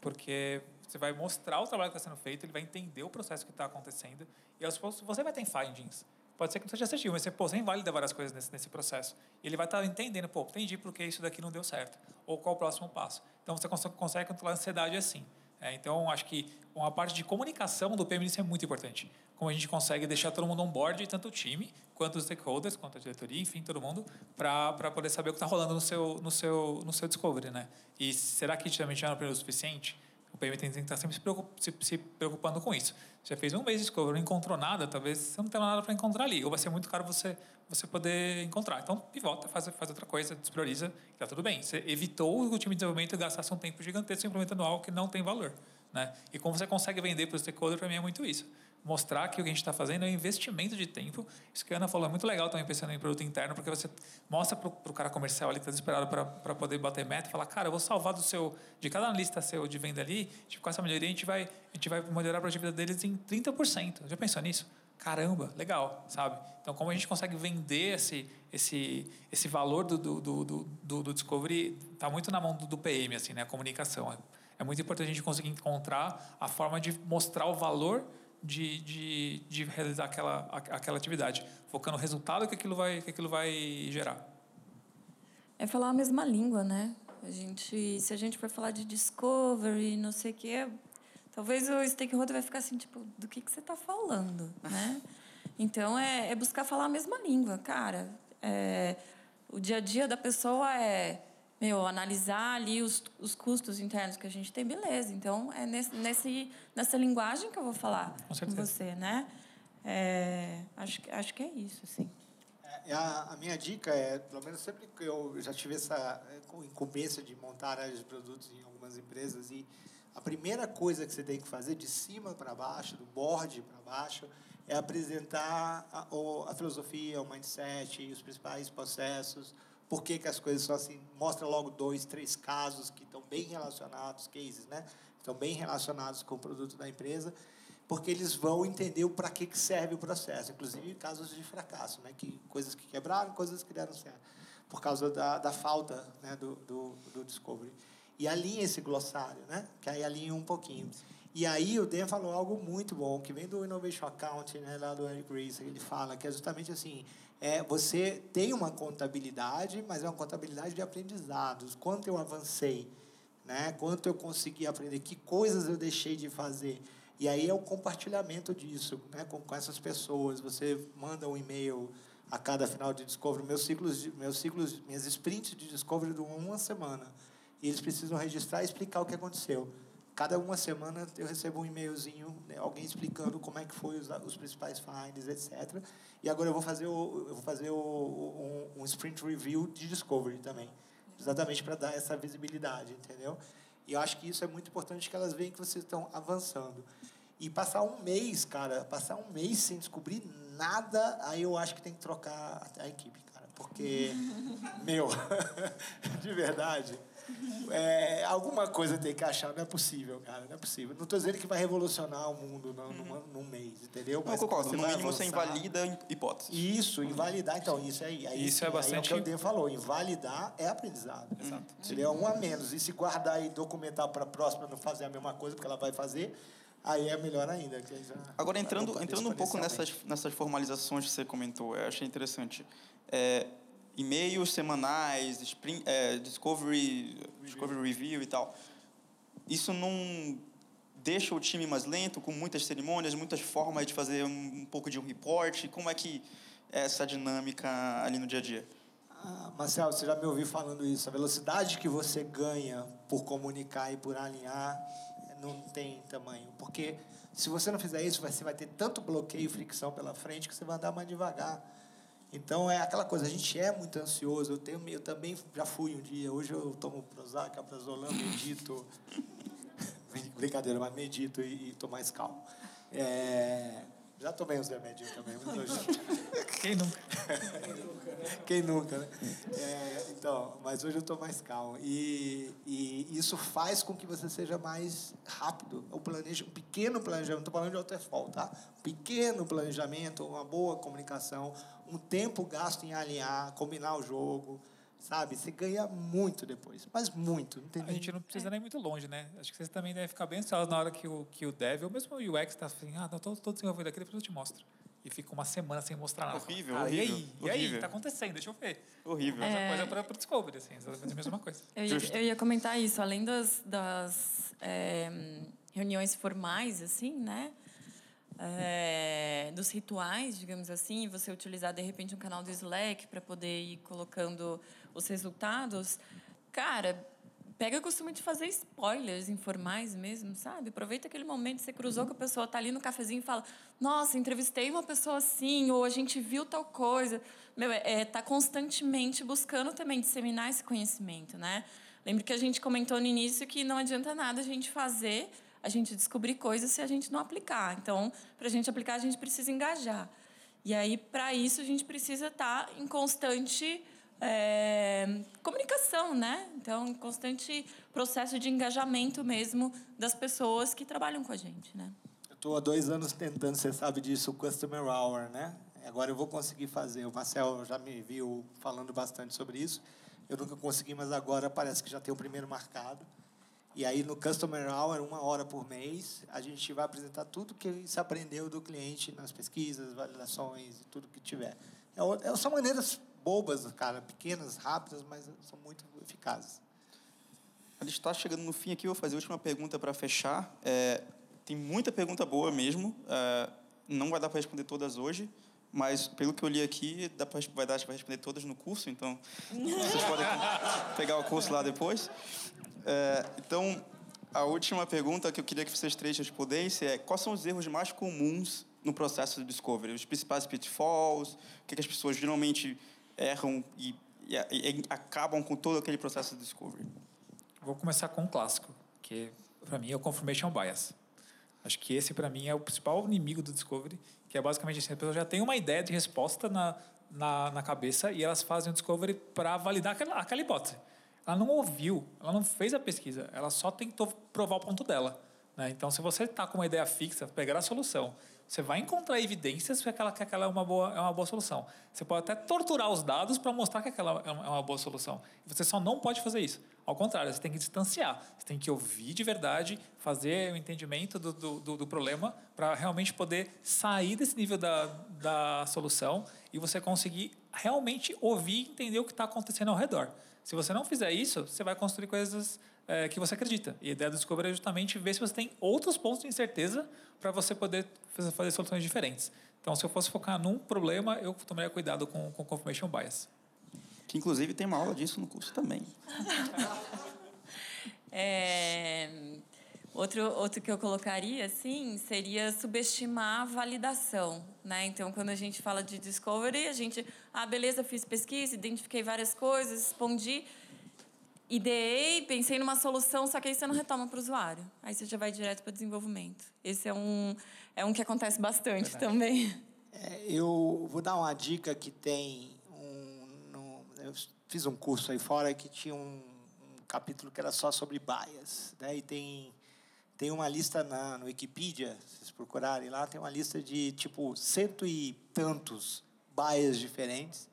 Porque você vai mostrar o trabalho que está sendo feito, ele vai entender o processo que está acontecendo, e aos poucos você vai ter findings. Pode ser que não seja assertivo, mas você, pô, você invalida várias coisas nesse, nesse processo. E ele vai estar entendendo, pô, entendi porque isso daqui não deu certo. Ou qual o próximo passo. Então, você consegue, consegue controlar a ansiedade assim. É, então, acho que uma parte de comunicação do PMNC é muito importante. Como a gente consegue deixar todo mundo on board, tanto o time, quanto os stakeholders, quanto a diretoria, enfim, todo mundo, para poder saber o que está rolando no seu, no, seu, no seu discovery. Né? E será que também já não aprendeu o suficiente? O PM tem que estar sempre se, se preocupando com isso. Você fez um mês de discovery, não encontrou nada, talvez você não tenha nada para encontrar ali. Ou vai ser muito caro você, você poder encontrar. Então, pivota, faz, faz outra coisa, desprioriza, está tudo bem. Você evitou o time de desenvolvimento gastasse um tempo gigantesco implementando algo que não tem valor. Né? E como você consegue vender para o stakeholder, para mim é muito isso mostrar que o que a gente está fazendo é um investimento de tempo. Isso que a Ana falou é muito legal também pensando em produto interno, porque você mostra para o cara comercial ali que está desesperado para poder bater meta e falar, cara, eu vou salvar do seu, de cada analista seu de venda ali, tipo, com essa melhoria a gente vai, a gente vai melhorar a produtividade deles em 30%. Já pensou nisso? Caramba, legal, sabe? Então, como a gente consegue vender esse, esse, esse valor do, do, do, do, do Discovery, está muito na mão do, do PM, assim, né? A comunicação. É muito importante a gente conseguir encontrar a forma de mostrar o valor de, de, de realizar aquela, aquela atividade, focando no resultado que aquilo vai, que aquilo vai gerar. É falar a mesma língua, né? A gente, se a gente for falar de discovery, não sei o quê, talvez o stakeholder vai ficar assim, tipo, do que, que você está falando, (laughs) né? Então, é, é buscar falar a mesma língua. Cara, é, o dia a dia da pessoa é meu, analisar ali os, os custos internos que a gente tem, beleza. Então, é nesse, nesse, nessa linguagem que eu vou falar com, com você, né? É, acho, acho que é isso, assim. É, a, a, minha dica é, pelo menos sempre que eu já tive essa incumbência de montar áreas de produtos em algumas empresas, e a primeira coisa que você tem que fazer, de cima para baixo, do board para baixo, é apresentar a, a filosofia, o mindset, os principais processos, por que, que as coisas são assim. Mostra logo dois, três casos que estão bem relacionados, cases, né? Estão bem relacionados com o produto da empresa, porque eles vão entender para que, que serve o processo, inclusive casos de fracasso, né? Que, coisas que quebraram, coisas que deram certo, por causa da, da falta né? do, do, do discovery. E alinha esse glossário, né? Que aí alinha um pouquinho. E aí o Dan falou algo muito bom, que vem do Innovation Account, né, lá do Eric Ries, ele fala que é justamente assim, é, você tem uma contabilidade, mas é uma contabilidade de aprendizados. Quanto eu avancei, né? quanto eu consegui aprender, que coisas eu deixei de fazer. E aí é o compartilhamento disso né? com, com essas pessoas. Você manda um e-mail a cada final de Discovery. Meus ciclos, meus ciclos, minhas sprints de Discovery duram uma semana. E eles precisam registrar e explicar o que aconteceu. Cada uma semana eu recebo um e-mailzinho, né, alguém explicando como é que foi os, os principais finds, etc. E agora eu vou fazer, o, eu vou fazer o, um, um sprint review de discovery também, exatamente para dar essa visibilidade, entendeu? E eu acho que isso é muito importante que elas vejam que vocês estão avançando. E passar um mês, cara, passar um mês sem descobrir nada, aí eu acho que tem que trocar a equipe, cara. Porque, (laughs) meu, (laughs) de verdade, é, alguma coisa tem que achar, não é possível, cara, não é possível. Não estou dizendo que vai revolucionar o mundo não, numa, num mês, entendeu? Mas não, concordo, no mínimo você invalida hipóteses. Isso, invalidar, então, isso aí. aí isso é bastante... Aí é o que o Dan falou, invalidar é aprendizado. Exato. Seria um a menos. E se guardar e documentar para a próxima não fazer a mesma coisa, porque ela vai fazer, aí é melhor ainda. Agora, entrando, entrando um pouco nessas, nessas formalizações que você comentou, eu achei interessante. É, e-mails semanais, é, discovery, discovery review e tal. Isso não deixa o time mais lento, com muitas cerimônias, muitas formas de fazer um, um pouco de um report? Como é que é essa dinâmica ali no dia a dia? Ah, Marcelo, você já me ouviu falando isso. A velocidade que você ganha por comunicar e por alinhar não tem tamanho. Porque se você não fizer isso, você vai ter tanto bloqueio e fricção pela frente que você vai andar mais devagar. Então é aquela coisa, a gente é muito ansioso. Eu, tenho, eu também já fui um dia. Hoje eu tomo Prozac, Aprazolam, medito. (laughs) Brincadeira, mas medito e, estou mais calmo. É, já tomei uns remédios também, mas hoje. (laughs) Quem nunca? Quem nunca, né? É, então, mas hoje eu estou mais calmo. E, e isso faz com que você seja mais rápido. O planeja, um pequeno planejamento, estou falando de waterfall, tá? Um pequeno planejamento, uma boa comunicação, um tempo gasto em alinhar, combinar o jogo sabe? Você ganha muito depois, mas muito. Não a gente não precisa é. nem muito longe, né? Acho que vocês também devem ficar bem ansiosos na hora que o, que o dev, ou mesmo o UX está assim, ah, não, estou desenvolvendo aqui, depois eu te mostro. e fica uma semana sem mostrar nada. Horrível, Cara, horrível, E aí? E aí? horrível. Tá acontecendo? Deixa eu ver. Horrível. É. Mesma coisa para o Discovery, assim, exatamente a mesma coisa. (laughs) Eu ia, eu ia comentar isso, além das, das é, reuniões formais, assim, né? É, dos rituais, digamos assim, você utilizar de repente um canal do Slack para poder ir colocando os resultados. Cara, pega o costume de fazer spoilers informais mesmo, sabe? Aproveita aquele momento que você cruzou com a pessoa, tá ali no cafezinho e fala: Nossa, entrevistei uma pessoa assim, ou a gente viu tal coisa. Meu, é, é tá constantemente buscando também disseminar esse conhecimento, né? Lembro que a gente comentou no início que não adianta nada a gente fazer, a gente descobrir coisas se a gente não aplicar. Então, para a gente aplicar, a gente precisa engajar. E aí, para isso, a gente precisa estar em constante é, comunicação, né? Então, constante processo de engajamento mesmo das pessoas que trabalham com a gente, né? Eu estou há dois anos tentando, você sabe disso, o Customer Hour, né? Agora eu vou conseguir fazer. O Marcel já me viu falando bastante sobre isso. Eu nunca consegui, mas agora parece que já tem o primeiro marcado. E aí, no Customer Hour, uma hora por mês, a gente vai apresentar tudo que se aprendeu do cliente nas pesquisas, validações e tudo que tiver. É, o- é- são maneiras bobas, cara, pequenas, rápidas, mas são muito eficazes. A gente está chegando no fim aqui, vou fazer a última pergunta para fechar. É, tem muita pergunta boa mesmo. é, não vai dar para responder todas hoje, mas pelo que eu li aqui, dá pra, vai dar para responder todas no curso, então vocês podem pegar o curso lá depois. É, então, a última pergunta que eu queria que vocês três respondessem é quais são os erros mais comuns no processo de discovery? Os principais pitfalls, o que as pessoas geralmente erram e, e- e acabam com todo aquele processo de discovery? Vou começar com um clássico, que para mim é o confirmation bias. Acho que esse para mim é o principal inimigo do discovery, que é basicamente assim, a pessoa já tem uma ideia de resposta na, na, na cabeça e elas fazem o discovery para validar aquela, aquela hipótese. Ela não ouviu, ela não fez a pesquisa, ela só tentou provar o ponto dela. Né? Então, se você está com uma ideia fixa, pegar a solução, você vai encontrar evidências que aquela, que aquela é, uma boa, é uma boa solução. Você pode até torturar os dados para mostrar que aquela é uma, é uma boa solução. Você só não pode fazer isso. Ao contrário, você tem que distanciar. Você tem que ouvir de verdade, fazer o entendimento do, do, do, do problema para realmente poder sair desse nível da, da solução e você conseguir realmente ouvir e entender o que está acontecendo ao redor. Se você não fizer isso, você vai construir coisas é, que você acredita. E a ideia do Discovery é justamente ver se você tem outros pontos de incerteza para você poder fazer, fazer soluções diferentes. Então, se eu fosse focar num problema, eu tomaria cuidado com o confirmation bias. Que inclusive tem uma aula disso no curso também. (laughs) É, outro, outro que eu colocaria, assim, seria subestimar a validação, né? Então, quando a gente fala de discovery, a gente, ah, beleza, fiz pesquisa, identifiquei várias coisas, respondi, ideei, pensei numa solução, só que aí você não retoma para o usuário. Aí você já vai direto para desenvolvimento. Esse é um, é um que acontece bastante Verdade. também. É, eu vou dar uma dica que tem um, no- eu fiz um curso aí fora que tinha um, um capítulo que era só sobre bias, né? E tem tem uma lista na no Wikipedia, se vocês procurarem lá, tem uma lista de tipo cento e tantos bias diferentes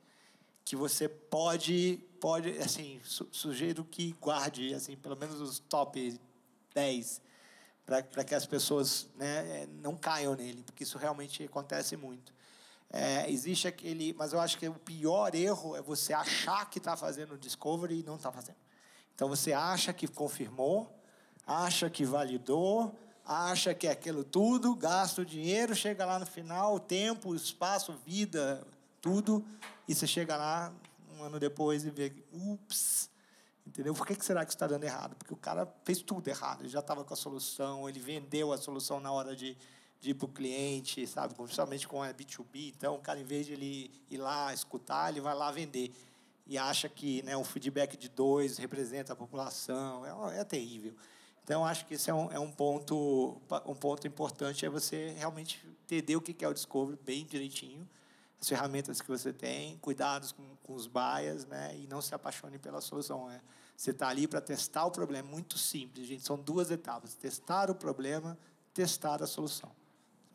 que você pode pode assim su, sujeito que guarde assim pelo menos os top 10 para que as pessoas né, eh, não caiam nele, porque isso realmente acontece muito. É, existe aquele, mas eu acho que o pior erro é você achar que está fazendo discovery e não está fazendo. Então você acha que confirmou, acha que validou, acha que é aquilo tudo, gasta o dinheiro, chega lá no final, o tempo, o espaço, vida, tudo, e você chega lá ano depois e vê, ups, Entendeu? Por que, que será que está dando errado? Porque o cara fez tudo errado. Ele já estava com a solução, ele vendeu a solução na hora de, de ir para o cliente, sabe? Principalmente com a B2B. Então, o cara, em vez de ele ir lá escutar, ele vai lá vender. E acha que né, o feedback de dois representa a população. É, é terrível. Então, acho que esse é um, é um, ponto, um ponto importante, é você realmente entender o que é o Discovery bem direitinho, as ferramentas que você tem, cuidados com, com os bias, né? E não se apaixone pela solução. Né? Você está ali para testar o problema. É muito simples, gente. São duas etapas: testar o problema, testar a solução.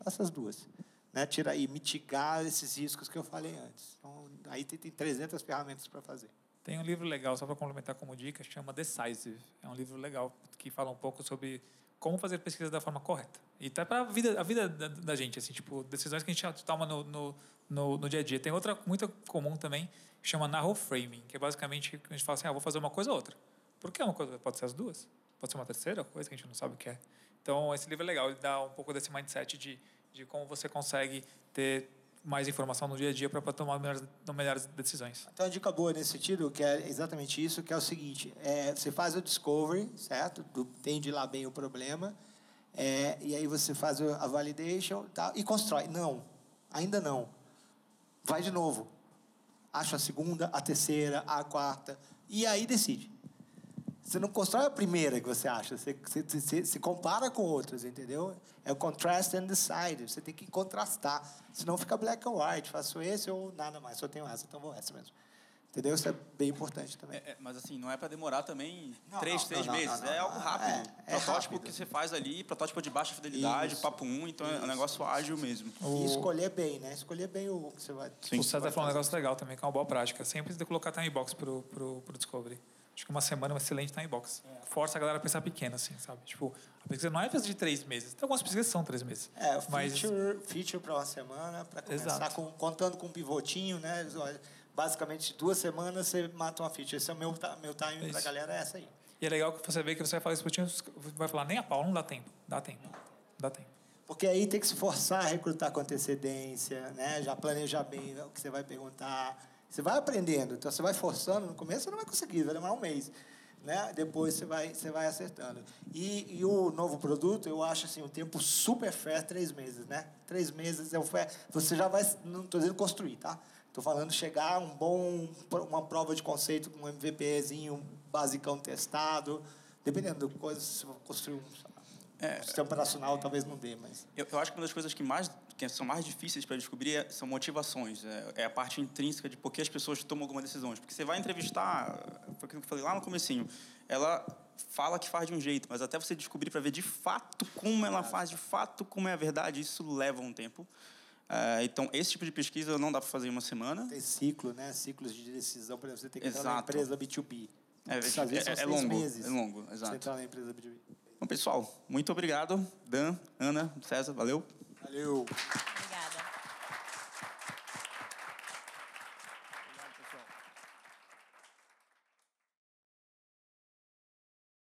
Essas duas. Né? Tira e mitigar esses riscos que eu falei antes. Então, aí tem, tem 300 ferramentas para fazer. Tem um livro legal, só para complementar como dica, chama Decisive. É um livro legal que fala um pouco sobre como fazer pesquisa da forma correta. E até para a vida, a vida da, da, gente, assim, tipo, decisões que a gente toma no, no, no, no dia a dia. Tem outra muito comum também, que chama narrow framing, que é basicamente a gente fala assim, ah, vou fazer uma coisa ou outra. Por que uma coisa? Pode ser as duas. Pode ser uma terceira coisa que a gente não sabe o que é. Então, esse livro é legal, ele dá um pouco desse mindset de, de como você consegue ter mais informação no dia a dia para tomar melhores, melhores decisões. Então, a dica boa nesse sentido, que é exatamente isso, que é o seguinte, é, você faz o discovery, certo? Entende lá bem o problema, é, e aí você faz a validation tá, e constrói. Não, ainda não. Vai de novo. Acha a segunda, a terceira, a quarta, e aí decide. Você não constrói a primeira que você acha, você, você, você, se compara com outras, entendeu? É o contrast and decide, você tem que contrastar, senão fica black and white, faço esse ou nada mais, só tenho essa, então vou essa mesmo. Entendeu? Isso é bem importante também. É, é, mas assim, não é para demorar também não, três, não, três não, meses. é algo rápido. É, é protótipo rápido. que você faz ali, protótipo de baixa fidelidade, Isso. papo um, então Isso. é um negócio ágil mesmo. E escolher bem, né? Escolher bem o que você vai. Sim. O César falou um negócio legal também, que é uma boa prática. Sempre de colocar time box pro, pro, pro Discovery. Acho que uma semana é excelente time box. É. Força a galera a pensar pequeno, assim, sabe? Tipo, a pesquisa não é de três meses. Tem algumas pesquisas que são três meses. É, mas... feature, feature para uma semana, para começar com, contando com um pivotinho, né? basicamente duas semanas você mata uma feature. Esse é o meu, meu time para a galera, é essa aí. E é legal que você vê que você vai falar isso pro time, vai falar, nem a pau, não dá tempo. Dá tempo. Dá tempo. Porque aí tem que se forçar a recrutar com antecedência, né? já planejar bem o que você vai perguntar. Você vai aprendendo, então você vai forçando. No começo você não vai conseguir, vai demorar um mês. Né? Depois você vai, você vai acertando. E, e o novo produto, eu acho assim, o tempo super fair, três meses, né? Três meses é o fair. Você já vai, não estou dizendo construir, tá? Estou falando chegar a um bom, uma prova de conceito com um MVPzinho basicão testado, dependendo da coisa, se for construir um, é, sistema operacional, talvez não dê, mas... Eu, eu, acho que uma das coisas que, mais, que são mais difíceis para descobrir é, são motivações, é, é, a parte intrínseca de por que as pessoas tomam algumas decisões. Porque você vai entrevistar, foi o que eu falei lá no comecinho, ela fala que faz de um jeito, mas até você descobrir para ver de fato como ela faz, de fato como é a verdade, isso leva um tempo. Uh, então, esse tipo de pesquisa não dá para fazer em uma semana. Tem ciclo, né? Ciclos de decisão. Por exemplo, você tem que entrar na empresa B2B. É, é, é longo, meses é longo, exato. Você entrar na empresa B2B. Bom, pessoal, muito obrigado. Dan, Ana, César, valeu. Valeu.